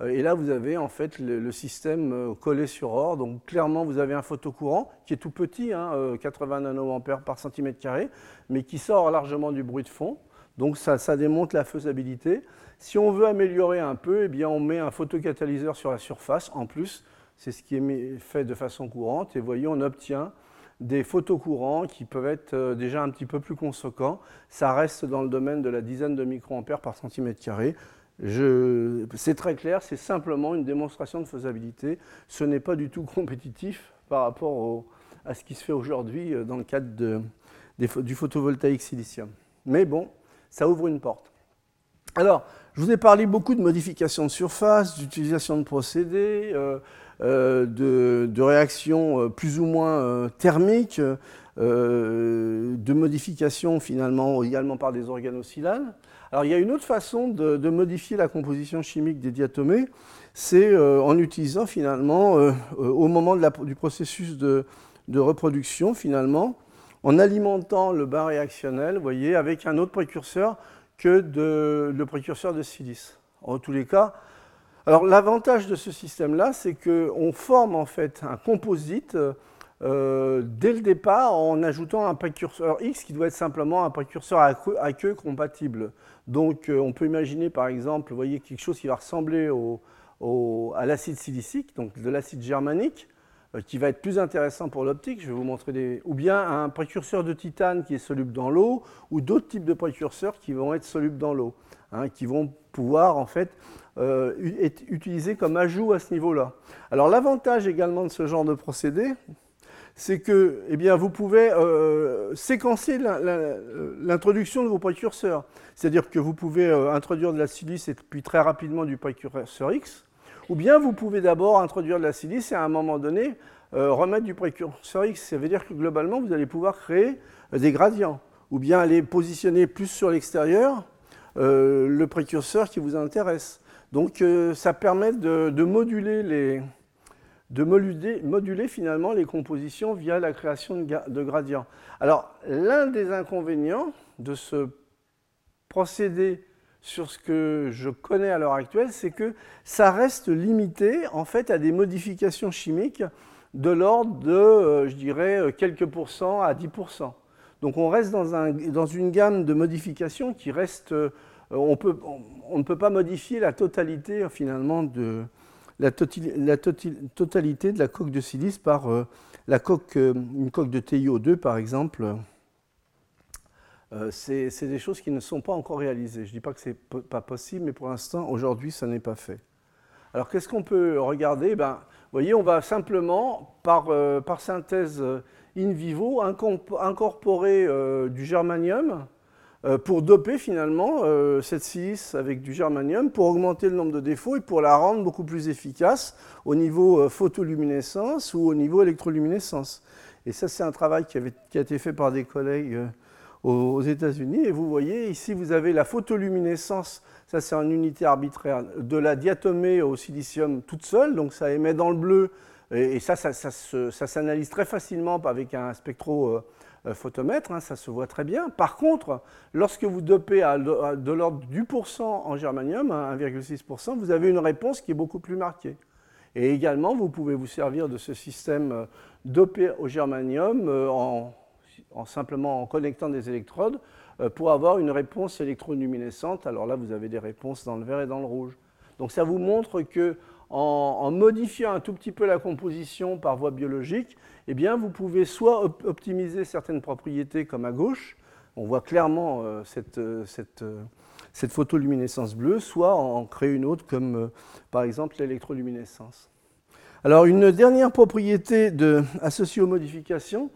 Euh, et là vous avez en fait le, système euh, collé sur or. Donc clairement vous avez un photocourant qui est tout petit, 80 hein, nanoampères par centimètre carré, mais qui sort largement du bruit de fond. Donc ça, ça, démontre la faisabilité. Si on veut améliorer un peu, eh bien on met un photocatalyseur sur la surface en plus. C'est ce qui est fait de façon courante. Et voyez, on obtient des photocourants qui peuvent être euh, déjà un petit peu plus conséquents. Ça reste dans le domaine de la dizaine de microampères par centimètre carré. C'est très clair, c'est simplement une démonstration de faisabilité. Ce n'est pas du tout compétitif par rapport à ce qui se fait aujourd'hui euh, dans le cadre du photovoltaïque silicium. Mais bon, ça ouvre une porte. Alors, je vous ai parlé beaucoup de modifications de surface, d'utilisation de procédés, euh, euh, de, réactions euh, plus ou moins thermiques, de modifications finalement également par des organocylales. Alors, il y a une autre façon de, modifier la composition chimique des diatomées, c'est en utilisant finalement, au moment du processus de, reproduction, finalement, en alimentant le bain réactionnel, vous voyez, avec un autre précurseur que le précurseur de silice. En tous les cas, alors l'avantage de ce système-là, c'est qu'on forme en fait un composite euh, dès le départ en ajoutant un précurseur X qui doit être simplement un précurseur à queue, compatible. Donc euh, on peut imaginer par exemple, vous voyez, quelque chose qui va ressembler à l'acide silicique, donc de l'acide germanique, euh, qui va être plus intéressant pour l'optique. Je vais vous montrer des. Ou bien un précurseur de titane qui est soluble dans l'eau, ou d'autres types de précurseurs qui vont être solubles dans l'eau, hein, qui vont pouvoir en fait euh, être utilisés comme ajout à ce niveau-là. Alors l'avantage également de ce genre de procédé, c'est que eh bien, vous pouvez euh, séquencer l'introduction de vos précurseurs. C'est-à-dire que vous pouvez introduire de la silice et puis très rapidement du précurseur X, ou bien vous pouvez d'abord introduire de la silice et à un moment donné euh, remettre du précurseur X. Ça veut dire que globalement, vous allez pouvoir créer euh, des gradients. Ou bien aller positionner plus sur l'extérieur euh, le précurseur qui vous intéresse. Donc ça permet de, moduler finalement les compositions via la création de, gradients. Alors, l'un des inconvénients de ce procédé sur ce que je connais à l'heure actuelle, c'est que ça reste limité en fait à des modifications chimiques de l'ordre de, euh, je dirais, quelques pourcents à 10%. Donc on reste dans, un, dans une gamme de modifications qui reste, euh, on, peut, on, ne peut pas modifier la totalité finalement de la, totalité de la coque de silice par euh, la coque, une coque de TiO2 par exemple. Euh, c'est des choses qui ne sont pas encore réalisées. Je ne dis pas que ce n'est pas possible, mais pour l'instant, aujourd'hui, ça n'est pas fait. Alors, qu'est-ce qu'on peut regarder? Ben, Vous voyez, on va simplement, par, euh, synthèse euh, in vivo, incorporer du germanium pour doper finalement cette silice avec du germanium, pour augmenter le nombre de défauts et pour la rendre beaucoup plus efficace au niveau photoluminescence ou au niveau électroluminescence. Et ça, c'est un travail qui, a été fait par des collègues aux États-Unis. Et vous voyez, ici, vous avez la photoluminescence, ça c'est une unité arbitraire, de la diatomée au silicium toute seule, donc ça émet dans le bleu, et, ça, ça, s'analyse très facilement avec un spectrophotomètre, hein, ça se voit très bien. Par contre, lorsque vous dopez à de l'ordre du pourcent en germanium, 1,6%, vous avez une réponse qui est beaucoup plus marquée. Et également, vous pouvez vous servir de ce système euh, dopé au germanium euh, en en simplement en connectant des électrodes euh, pour avoir une réponse électroluminescente. Alors là, vous avez des réponses dans le vert et dans le rouge. Donc ça vous montre que en, modifiant un tout petit peu la composition par voie biologique, eh bien, vous pouvez soit optimiser certaines propriétés comme à gauche, on voit clairement euh, cette, euh, cette, photoluminescence bleue, soit en, créer une autre comme par exemple l'électroluminescence. Alors une dernière propriété associée aux modifications,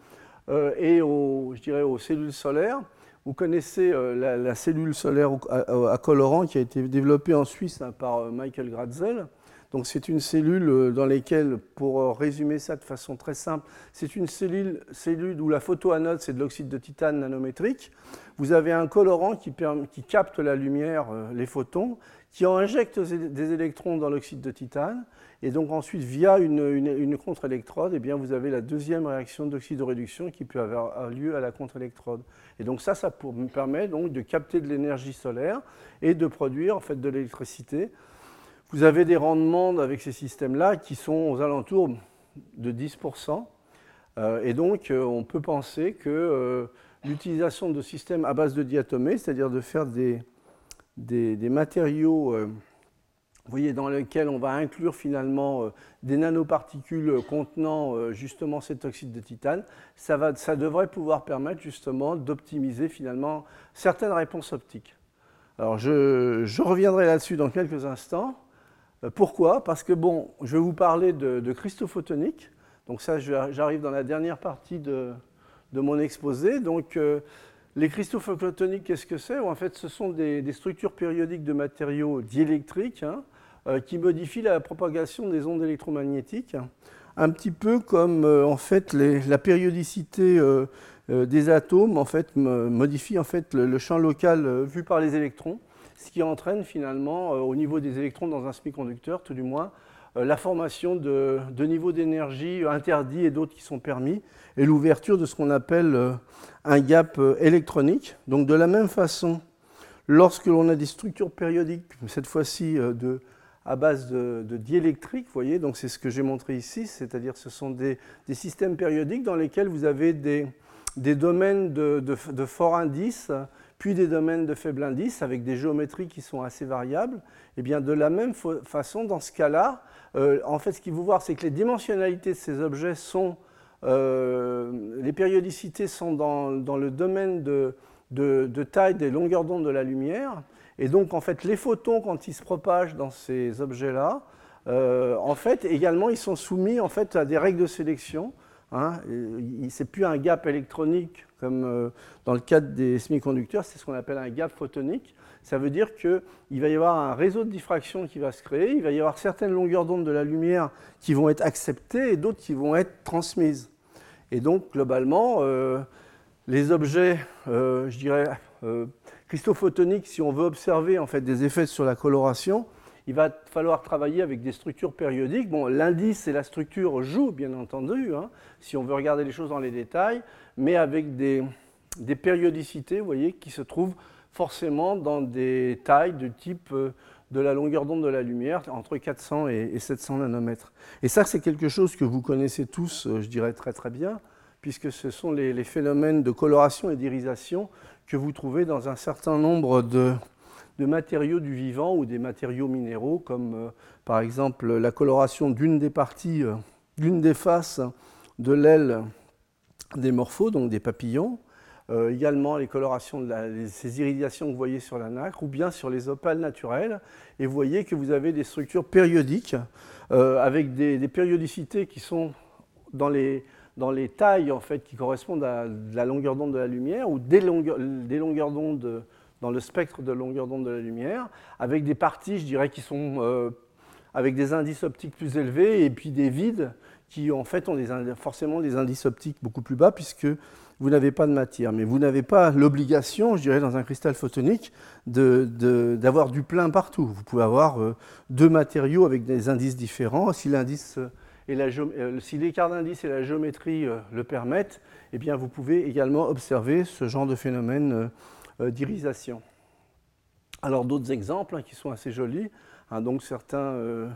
euh, et aux, je dirais aux cellules solaires. Vous connaissez euh, la, cellule solaire à, colorant qui a été développée en Suisse hein, par euh, Michael Gratzel. Donc c'est une cellule dans laquelle, pour résumer ça de façon très simple, c'est une cellule, où la photoanode, c'est de l'oxyde de titane nanométrique. Vous avez un colorant qui, capte la lumière, les photons, qui injecte des électrons dans l'oxyde de titane. Et donc ensuite, via une, contre-électrode, eh vous avez la deuxième réaction d'oxyde de réduction qui peut avoir lieu à la contre-électrode. Et donc ça, ça permet donc de capter de l'énergie solaire et de produire en fait de l'électricité. Vous avez des rendements avec ces systèmes-là qui sont aux alentours de 10%. Euh, et donc, euh, on peut penser que euh, l'utilisation de systèmes à base de diatomées, c'est-à-dire de faire des, des, matériaux vous voyez, dans lesquels on va inclure finalement des nanoparticules contenant justement cet oxyde de titane, ça, va, ça devrait pouvoir permettre justement d'optimiser finalement certaines réponses optiques. Alors je, reviendrai là-dessus dans quelques instants. Pourquoi? Parce que bon, je vais vous parler de, de christophotonique. Donc ça, j'arrive dans la dernière partie de, mon exposé. Donc les cristaux photoniques, qu'est-ce que c'est? En fait, ce sont des, structures périodiques de matériaux diélectriques hein, euh, qui modifient la propagation des ondes électromagnétiques, un petit peu comme euh, en fait la périodicité euh, des atomes modifie le, champ local vu par les électrons, ce qui entraîne finalement au niveau des électrons dans un semi-conducteur, tout du moins, la formation de, de niveaux d'énergie interdits et d'autres qui sont permis, et l'ouverture de ce qu'on appelle un gap euh, électronique. Donc de la même façon, lorsque l'on a des structures périodiques, cette fois-ci euh, à base de, diélectrique, vous voyez, donc c'est ce que j'ai montré ici, c'est-à-dire ce sont des, systèmes périodiques dans lesquels vous avez des, domaines de, fort indice, puis des domaines de faible indice avec des géométries qui sont assez variables. Et eh bien de la même façon, dans ce cas-là, euh, en fait, ce qu'il faut voir, c'est que les dimensionnalités de ces objets sont euh, les périodicités sont dans, le domaine de, taille des longueurs d'onde de la lumière. Et donc, en fait, les photons, quand ils se propagent dans ces objets-là, euh, en fait, également, ils sont soumis en fait, à des règles de sélection. Hein. Ce n'est plus un gap électronique comme euh, dans le cadre des semi-conducteurs, c'est ce qu'on appelle un gap photonique. Ça veut dire qu'il va y avoir un réseau de diffraction qui va se créer, il va y avoir certaines longueurs d'onde de la lumière qui vont être acceptées et d'autres qui vont être transmises. Et donc, globalement, euh, les objets, euh, je dirais, euh, christophotoniques, si on veut observer en fait des effets sur la coloration, il va falloir travailler avec des structures périodiques. Bon, l'indice et la structure jouent, bien entendu, hein, si on veut regarder les choses dans les détails, mais avec des, périodicités, vous voyez, qui se trouvent forcément dans des tailles de type de la longueur d'onde de la lumière, entre 400 et 700 nanomètres. Et ça, c'est quelque chose que vous connaissez tous, euh, je dirais très très bien, puisque ce sont les, phénomènes de coloration et d'irisation que vous trouvez dans un certain nombre de, matériaux du vivant ou des matériaux minéraux, comme euh, par exemple la coloration d'une des parties, euh, d'une des faces de l'aile des morphos, donc des papillons, euh, également les colorations de ces irisations que vous voyez sur la nacre ou bien sur les opales naturelles. Et vous voyez que vous avez des structures périodiques avec des, périodicités qui sont dans les, dans les tailles en fait, qui correspondent à la longueur d'onde de la lumière ou des, longueurs, des longueurs d'onde dans le spectre de longueur d'onde de la lumière, avec des parties, je dirais, qui sont euh, avec des indices optiques plus élevés et puis des vides qui en fait ont forcément des indices optiques beaucoup plus bas puisque vous n'avez pas de matière. Mais vous n'avez pas l'obligation, je dirais, dans un cristal photonique, d'avoir du plein partout. Vous pouvez avoir euh, deux matériaux avec des indices différents. Si l'indice et euh, si l'écart d'indice et la géométrie le permettent, eh bien vous pouvez également observer ce genre de phénomène d'irisation. Alors d'autres exemples hein, qui sont assez jolis. Hein, donc certains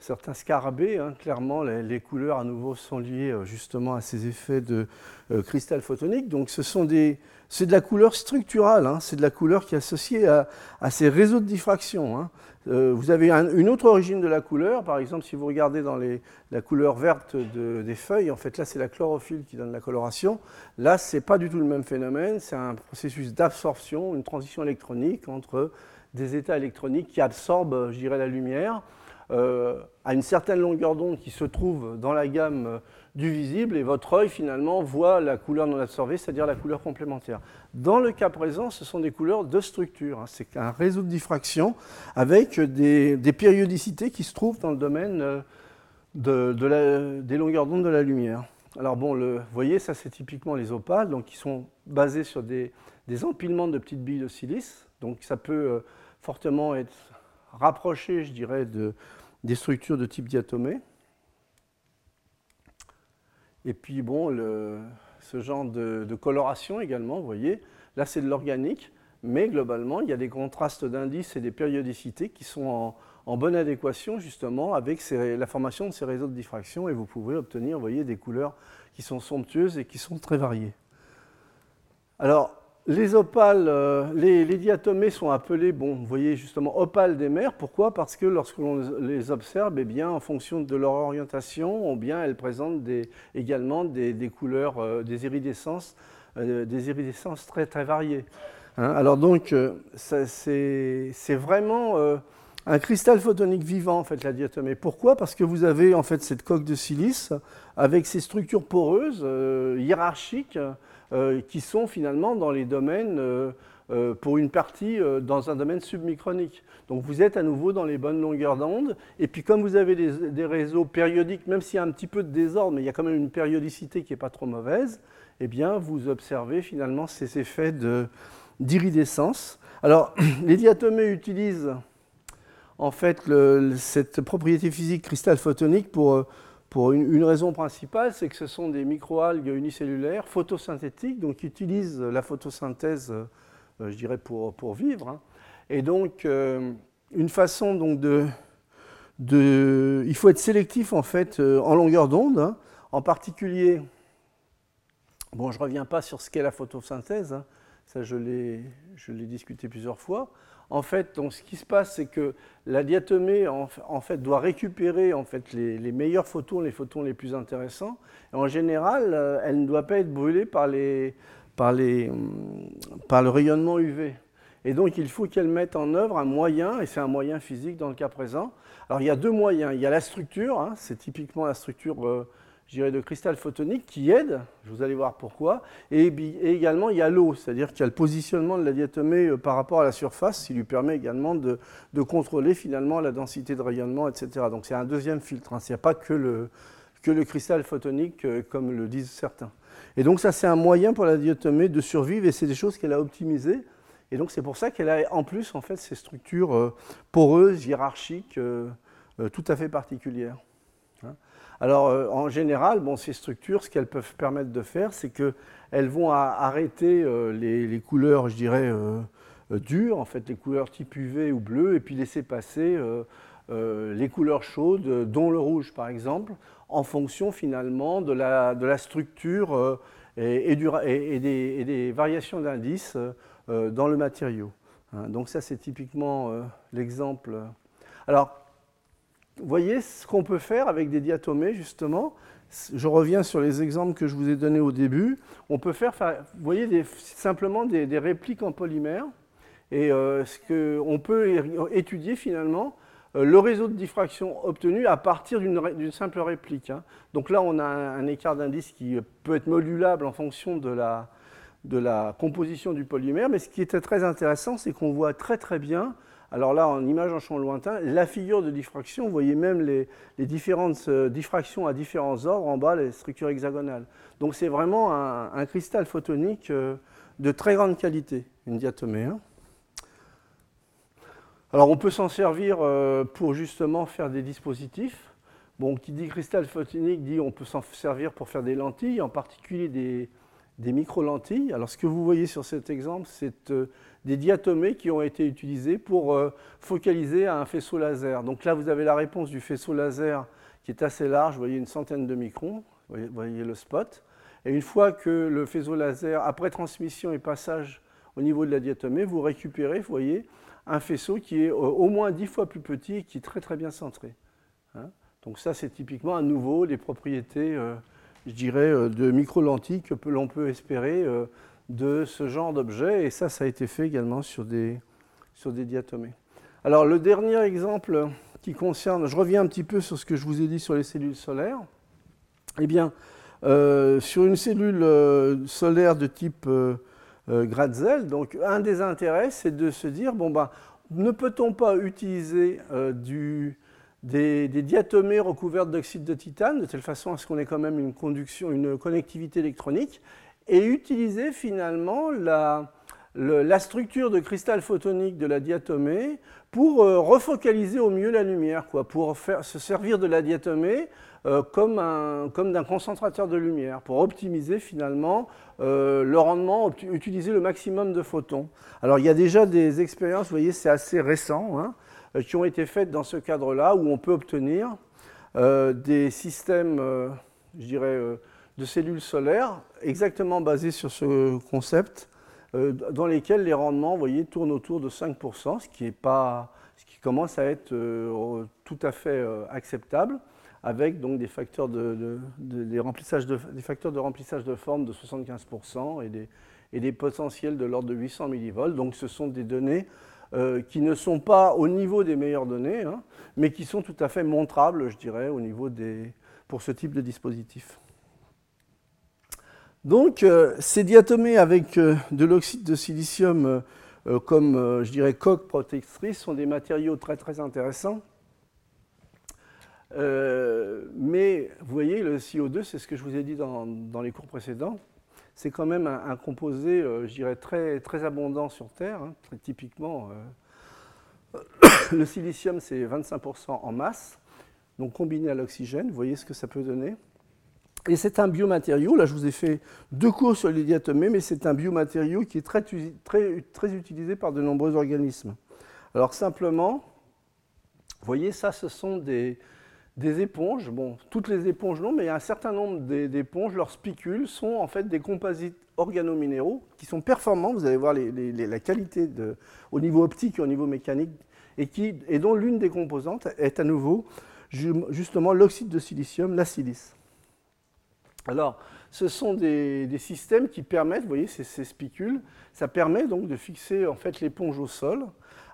certains scarabées, hein, clairement, les, couleurs à nouveau sont liées euh, justement à ces effets de euh, cristal photonique. Donc ce sont des, c'est de la couleur structurale, hein. c'est de la couleur qui est associée à, ces réseaux de diffraction. Hein. Euh, vous avez une autre origine de la couleur, par exemple si vous regardez dans les, la couleur verte des feuilles, en fait là c'est la chlorophylle qui donne la coloration. Là c'est pas du tout le même phénomène, c'est un processus d'absorption, une transition électronique entre des états électroniques qui absorbent, je dirais, la lumière à une certaine longueur d'onde qui se trouve dans la gamme du visible et votre œil finalement voit la couleur non absorbée, c'est-à-dire la couleur complémentaire. Dans le cas présent, ce sont des couleurs de structure. Hein. C'est un réseau de diffraction avec des, périodicités qui se trouvent dans le domaine euh, de, des longueurs d'onde de la lumière. Alors bon, vous voyez, ça c'est typiquement les opales, donc qui sont basés sur des, empilements de petites billes de silice. Donc ça peut euh, fortement être rapproché, je dirais, de, des structures de type diatomée. Et puis, bon, ce genre de, coloration également, vous voyez, là c'est de l'organique, mais globalement, il y a des contrastes d'indices et des périodicités qui sont en, bonne adéquation justement avec la formation de ces réseaux de diffraction et vous pouvez obtenir, voyez, des couleurs qui sont somptueuses et qui sont très variées. Alors, les opales, euh, les, diatomées sont appelées, bon, vous voyez justement opales des mers. Pourquoi? Parce que lorsque l'on les observe, eh bien, en fonction de leur orientation, bien, elles présentent également des, couleurs, euh, des iridescences, euh, des très très variées. Hein. Alors donc, c'est vraiment un cristal photonique vivant en fait la diatomée. Pourquoi? Parce que vous avez en fait cette coque de silice avec ces structures poreuses hiérarchiques qui sont finalement dans les domaines, euh, euh, pour une partie, dans un domaine submicronique. Donc vous êtes à nouveau dans les bonnes longueurs d'onde. Et puis comme vous avez des, réseaux périodiques, même s'il y a un petit peu de désordre, mais il y a quand même une périodicité qui n'est pas trop mauvaise, eh bien vous observez finalement ces effets d'iridescence. Alors (clears throat) les diatomées utilisent en fait cette propriété physique cristal photonique pour pour une, raison principale, c'est que ce sont des microalgues unicellulaires photosynthétiques, donc qui utilisent la photosynthèse, euh, je dirais, pour, pour vivre. Hein. Et donc, euh, une façon donc de, de, Il faut être sélectif, en fait, euh, en longueur d'onde. Hein. En particulier, bon, je ne reviens pas sur ce qu'est la photosynthèse, hein. ça je l'ai discuté plusieurs fois. En fait, donc, ce qui se passe, c'est que la diatomée en, fait, doit récupérer en fait, les, meilleurs photons, les photons les plus intéressants. Et en général, euh, elle ne doit pas être brûlée par, les, par, les, hum, par le rayonnement UV. Et donc, il faut qu'elle mette en œuvre un moyen, et c'est un moyen physique dans le cas présent. Alors, il y a deux moyens. Il y a la structure, hein, c'est typiquement la structure euh, dirais, de cristal photonique qui aide, vous allez voir pourquoi, et, également il y a l'eau, c'est-à-dire qu'il y a le positionnement de la diatomée euh, par rapport à la surface, qui lui permet également de, contrôler finalement la densité de rayonnement, etc. Donc c'est un deuxième filtre, il n'y a pas que le, que le cristal photonique euh, comme le disent certains. Et donc ça c'est un moyen pour la diatomée de survivre et c'est des choses qu'elle a optimisées. Et donc c'est pour ça qu'elle a en plus en fait ces structures euh, poreuses, hiérarchiques, tout à fait particulières. Alors, euh, en général, bon, ces structures, ce qu'elles peuvent permettre de faire, c'est qu'elles vont arrêter euh, les, couleurs, je dirais, euh, dures, en fait, les couleurs type UV ou bleu, et puis laisser passer les couleurs chaudes, dont le rouge, par exemple, en fonction, finalement, de la, de la structure et, des, variations d'indices dans le matériau. Hein. donc ça, c'est typiquement l'exemple. Alors, voyez ce qu'on peut faire avec des diatomées, justement? Je reviens sur les exemples que je vous ai donnés au début. On peut faire, voyez, simplement des, répliques en polymère. Et euh, ce on peut étudier finalement euh, le réseau de diffraction obtenu à partir d'une simple réplique. Hein. Donc là, on a un, écart d'indice qui peut être modulable en fonction de la, de la composition du polymère. Mais ce qui était très intéressant, c'est qu'on voit très très bien alors là, en image en champ lointain, la figure de diffraction, vous voyez même les, différentes euh, diffractions à différents ordres, en bas, les structures hexagonales. Donc c'est vraiment un, cristal photonique euh, de très grande qualité, une diatomée. Hein. Alors on peut s'en servir euh, pour justement faire des dispositifs. Bon, qui dit cristal photonique dit on peut s'en servir pour faire des lentilles, en particulier des, des micro-lentilles. Alors ce que vous voyez sur cet exemple, c'est des diatomées qui ont été utilisées pour euh, focaliser un faisceau laser. Donc là, vous avez la réponse du faisceau laser qui est assez large, vous voyez une centaine de microns, vous voyez, le spot. Et une fois que le faisceau laser, après transmission et passage au niveau de la diatomée, vous récupérez, vous voyez, un faisceau qui est euh, au moins dix fois plus petit et qui est très très bien centré. Hein. Donc ça, c'est typiquement à nouveau les propriétés, euh, je dirais, de micro-lentilles que l'on peut espérer de ce genre d'objet, et ça, ça a été fait également sur des, sur des diatomées. Alors le dernier exemple qui concerne, je reviens un petit peu sur ce que je vous ai dit sur les cellules solaires. Eh bien, euh, sur une cellule euh, solaire de type euh, Gratzel, donc un des intérêts, c'est de se dire, bon ben, ne peut-on pas utiliser du, des, diatomées recouvertes d'oxyde de titane, de telle façon à ce qu'on ait quand même une conduction, une connectivité électronique, et utiliser finalement la, la structure de cristal photonique de la diatomée pour refocaliser au mieux la lumière, quoi, pour se servir de la diatomée euh, comme, d'un concentrateur de lumière pour optimiser finalement euh, le rendement, utiliser le maximum de photons. Alors il y a déjà des expériences, vous voyez, c'est assez récent, hein, euh, qui ont été faites dans ce cadre-là où on peut obtenir des systèmes, je dirais, de cellules solaires exactement basés sur ce concept, dans lesquels les rendements, vous voyez, tournent autour de 5%, ce qui, est pas, ce qui commence à être tout à fait acceptable avec donc des facteurs de, des, facteurs de remplissage de forme de 75% et des, potentiels de l'ordre de 800 millivolts. Donc ce sont des données euh, qui ne sont pas au niveau des meilleures données, hein, mais qui sont tout à fait montrables, je dirais, au niveau des, pour ce type de dispositif. Donc euh, ces diatomées avec euh, de l'oxyde de silicium comme, je dirais, coque protectrice sont des matériaux très très intéressants euh, mais vous voyez, le CO2, c'est ce que je vous ai dit dans, les cours précédents, c'est quand même un, composé, euh, je dirais, très, très abondant sur Terre. Hein. très typiquement, euh, (coughs) le silicium, c'est 25% en masse, donc combiné à l'oxygène, vous voyez ce que ça peut donner. Et c'est un biomatériau, là je vous ai fait deux cours sur les diatomées, mais c'est un biomatériau qui est très, très, très utilisé par de nombreux organismes. Alors simplement, vous voyez, ça, ce sont des, des éponges, bon, toutes les éponges non, mais il y a un certain nombre d'éponges, leurs spicules sont en fait des composites organominéraux qui sont performants, vous allez voir la qualité au niveau optique et au niveau mécanique, et, qui, et dont l'une des composantes est à nouveau justement l'oxyde de silicium, la silice. Alors, ce sont des, systèmes qui permettent, vous voyez, ces, spicules, ça permet donc de fixer en fait l'éponge au sol.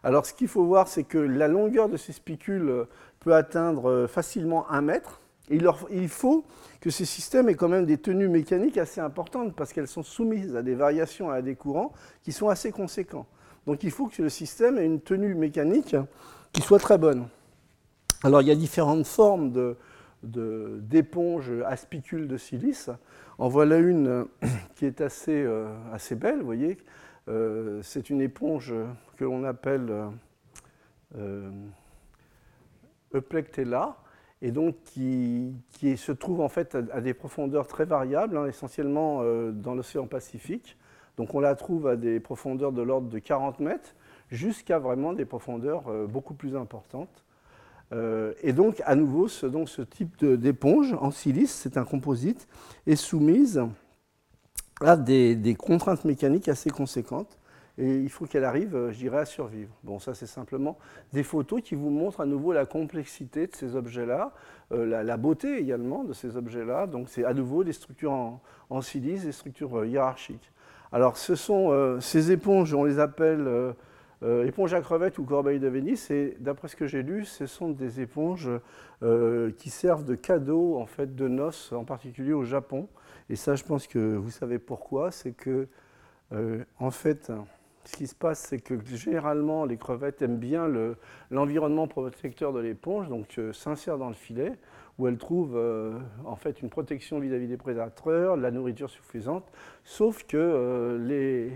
Alors, ce qu'il faut voir, c'est que la longueur de ces spicules peut atteindre euh, facilement un mètre. Et il, faut que ces systèmes aient quand même des tenues mécaniques assez importantes parce qu'elles sont soumises à des variations et à des courants qui sont assez conséquents. Donc il faut que le système ait une tenue mécanique qui soit très bonne. Alors il y a différentes formes d'éponges à spicules de silice. En voilà une qui est assez, euh, assez belle, vous voyez. Euh, c'est une éponge que l'on appelle Euplectella, et donc qui, se trouve en fait à, des profondeurs très variables, hein, essentiellement euh, dans l'océan Pacifique. Donc on la trouve à des profondeurs de l'ordre de 40 mètres, jusqu'à vraiment des profondeurs euh, beaucoup plus importantes. Euh, et donc à nouveau, ce, type d'éponge en silice, c'est un composite, est soumise à des contraintes mécaniques assez conséquentes et il faut qu'elle arrive, euh, je dirais, à survivre. Bon, ça c'est simplement des photos qui vous montrent à nouveau la complexité de ces objets-là, euh, la, beauté également de ces objets-là. Donc c'est à nouveau des structures en, silice, des structures hiérarchiques. Alors ce sont ces éponges, on les appelle éponges à crevettes ou corbeilles de Venise, et d'après ce que j'ai lu, ce sont des éponges qui servent de cadeaux en fait de noces, en particulier au Japon. Et ça, je pense que vous savez pourquoi, c'est que en fait, ce qui se passe, c'est que généralement, les crevettes aiment bien l'environnement protecteur de l'éponge, donc euh, s'insèrent dans le filet, où elles trouvent euh, en fait une protection vis-à-vis des prédateurs, la nourriture suffisante, sauf que euh, les,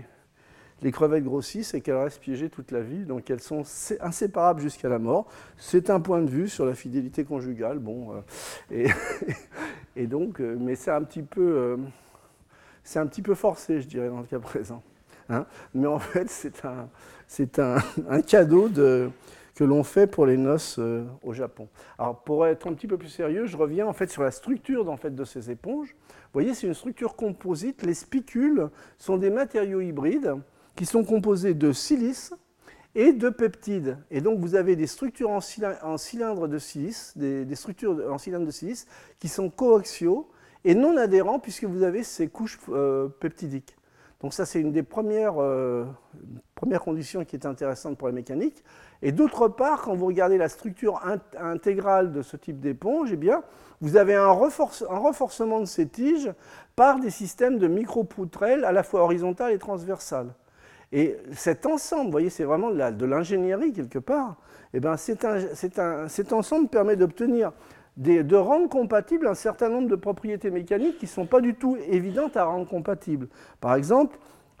les crevettes grossissent et qu'elles restent piégées toute la vie, donc elles sont inséparables jusqu'à la mort. C'est un point de vue sur la fidélité conjugale, bon, et, (laughs) et, donc, mais c'est un petit peu, c'est un petit peu forcé, je dirais, dans le cas présent. Hein. mais en fait, c'est un, (laughs) un, cadeau de, que l'on fait pour les noces euh, au Japon. Alors, pour être un petit peu plus sérieux, je reviens en fait sur la structure fait, de ces éponges. Vous voyez, c'est une structure composite. Les spicules sont des matériaux hybrides qui sont composés de silice et de peptides. Et donc, vous avez des structures en, cylindre de silice, des, structures en cylindre de silice qui sont coaxiaux et non adhérents puisque vous avez ces couches euh, peptidiques. Donc ça, c'est une des premières, euh, première condition qui est intéressante pour la mécanique. Et d'autre part, quand vous regardez la structure intégrale de ce type d'éponge, eh vous avez un, renforcement de ces tiges par des systèmes de micro-poutrelles à la fois horizontales et transversales. Et cet ensemble, vous voyez, c'est vraiment de l'ingénierie quelque part, eh bien, cet ensemble permet d'obtenir de rendre compatible un certain nombre de propriétés mécaniques qui ne sont pas du tout évidentes à rendre compatibles. Par exemple,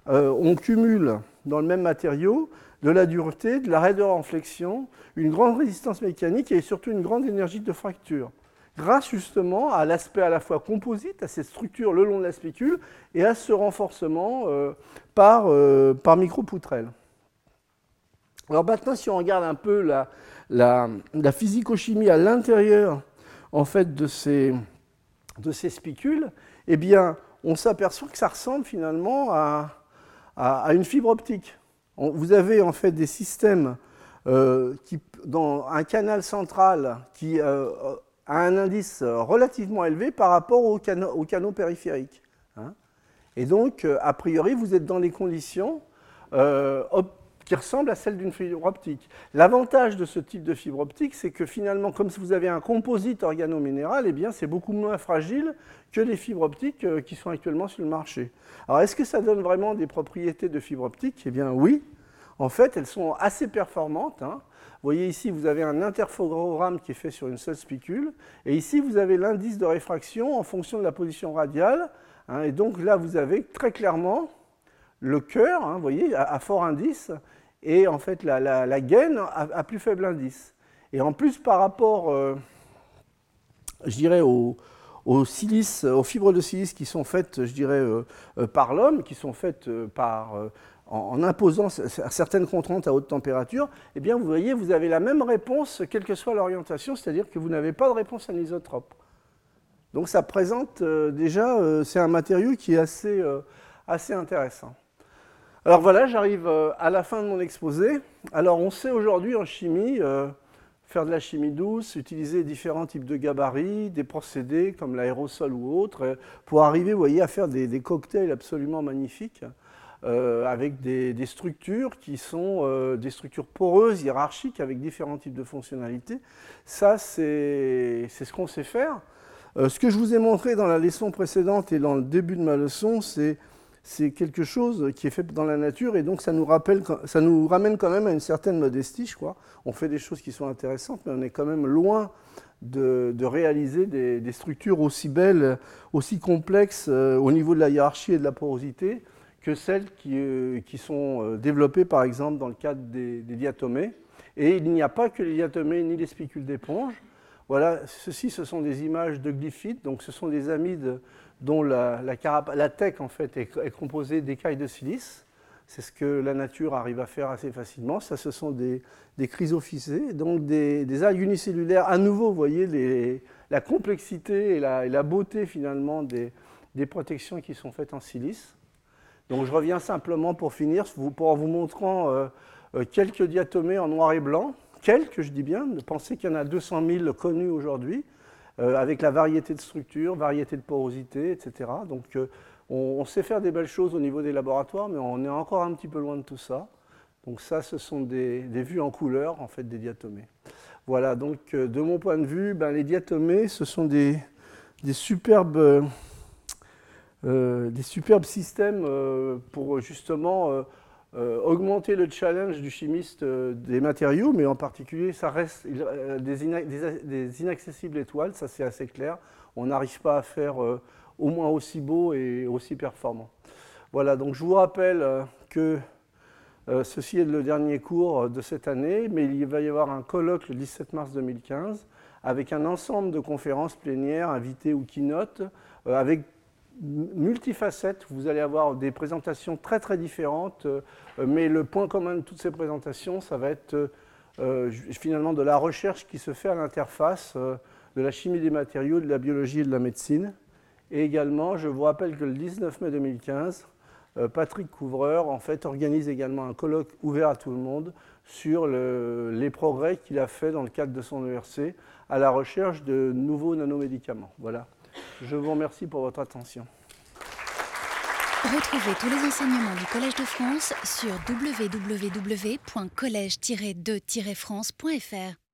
euh, on cumule dans le même matériau de la dureté, de la raideur en flexion, une grande résistance mécanique et surtout une grande énergie de fracture, grâce justement à l'aspect à la fois composite, à cette structure le long de la spécule, et à ce renforcement euh, par, euh, par micro-poutrelle. Alors maintenant, si on regarde un peu la, la, la physico-chimie à l'intérieur en fait de ces, de spicules, eh bien, on s'aperçoit que ça ressemble finalement à, une fibre optique. vous avez en fait des systèmes euh, dans un canal central qui euh, a un indice relativement élevé par rapport aux canaux, périphériques. Hein. Et donc, euh, a priori, vous êtes dans les conditions qui ressemble à celle d'une fibre optique. L'avantage de ce type de fibre optique, c'est que finalement, comme vous avez un composite organominéral, eh bien, c'est beaucoup moins fragile que les fibres optiques euh, qui sont actuellement sur le marché. Alors, est-ce que ça donne vraiment des propriétés de fibre optique? Eh bien, oui. En fait, elles sont assez performantes. Hein. Vous voyez ici, vous avez un interphogramme qui est fait sur une seule spicule. Et ici, vous avez l'indice de réfraction en fonction de la position radiale. Hein. et donc là, vous avez très clairement le cœur, hein, vous voyez, à, fort indice, et en fait la, gaine à, plus faible indice. Et en plus, par rapport, euh, je dirais, aux, fibres de silice qui sont faites, je dirais, euh, euh, par l'homme, qui sont faites par, en, imposant certaines contraintes à haute température, eh bien, vous voyez, vous avez la même réponse, quelle que soit l'orientation, c'est-à-dire que vous n'avez pas de réponse anisotrope. Donc ça présente déjà, c'est un matériau qui est assez, assez intéressant. Alors voilà, j'arrive euh, à la fin de mon exposé. Alors on sait aujourd'hui en chimie euh, faire de la chimie douce, utiliser différents types de gabarits, des procédés comme l'aérosol ou autres, euh, pour arriver, voyez, à faire des, cocktails absolument magnifiques. Avec des, structures qui sont des structures poreuses, hiérarchiques, avec différents types de fonctionnalités. Ça, c'est ce qu'on sait faire. ce que je vous ai montré dans la leçon précédente et dans le début de ma leçon, c'est quelque chose qui est fait dans la nature et donc ça nous, rappelle, ça nous ramène quand même à une certaine modestie, je crois. On fait des choses qui sont intéressantes, mais on est quand même loin de, réaliser des, structures aussi belles, aussi complexes euh, au niveau de la hiérarchie et de la porosité que celles qui, euh, qui sont euh, développées par exemple dans le cadre des, des diatomées. Et il n'y a pas que les diatomées ni les spicules d'éponge. Voilà, ceci, ce sont des images de glyphites, donc ce sont des amides dont la, la, tech en fait est, composée d'écailles de silice. C'est ce que la nature arrive à faire assez facilement. Ça, ce sont des, des chrysophycées, donc des, algues unicellulaires. À nouveau, vous voyez la complexité et la, beauté finalement des, protections qui sont faites en silice. Donc je reviens simplement pour finir, pour en vous montrant euh, euh, quelques diatomées en noir et blanc. Quelques, je dis bien, pensez qu'il y en a 200 000 connus aujourd'hui. Euh, avec la variété de structure, variété de porosité, etc. Donc on, sait faire des belles choses au niveau des laboratoires, mais on est encore un petit peu loin de tout ça. Donc ça, ce sont des, vues en couleur, en fait, des diatomées. Voilà, donc de mon point de vue, ben, les diatomées, ce sont des, superbes, des superbes systèmes pour justement euh, augmenter le challenge du chimiste euh, des matériaux, mais en particulier, ça reste euh, des, inaccessibles étoiles, ça c'est assez clair. On n'arrive pas à faire au moins aussi beau et aussi performant. Voilà, donc je vous rappelle que ceci est le dernier cours de cette année, mais il va y avoir un colloque le 17 mars 2015 avec un ensemble de conférences plénières, invitées ou keynote, avec multifacette, Vous allez avoir des présentations très très différentes, euh, mais le point commun de toutes ces présentations, ça va être euh, euh, finalement de la recherche qui se fait à l'interface de la chimie des matériaux, de la biologie et de la médecine. Et également, je vous rappelle que le 19 mai 2015, Patrick Couvreur en fait, organise également un colloque ouvert à tout le monde sur les progrès qu'il a fait dans le cadre de son ERC à la recherche de nouveaux nanomédicaments. Voilà. Je vous remercie pour votre attention. Retrouvez tous les enseignements du Collège de France sur www.colège-2-france.fr.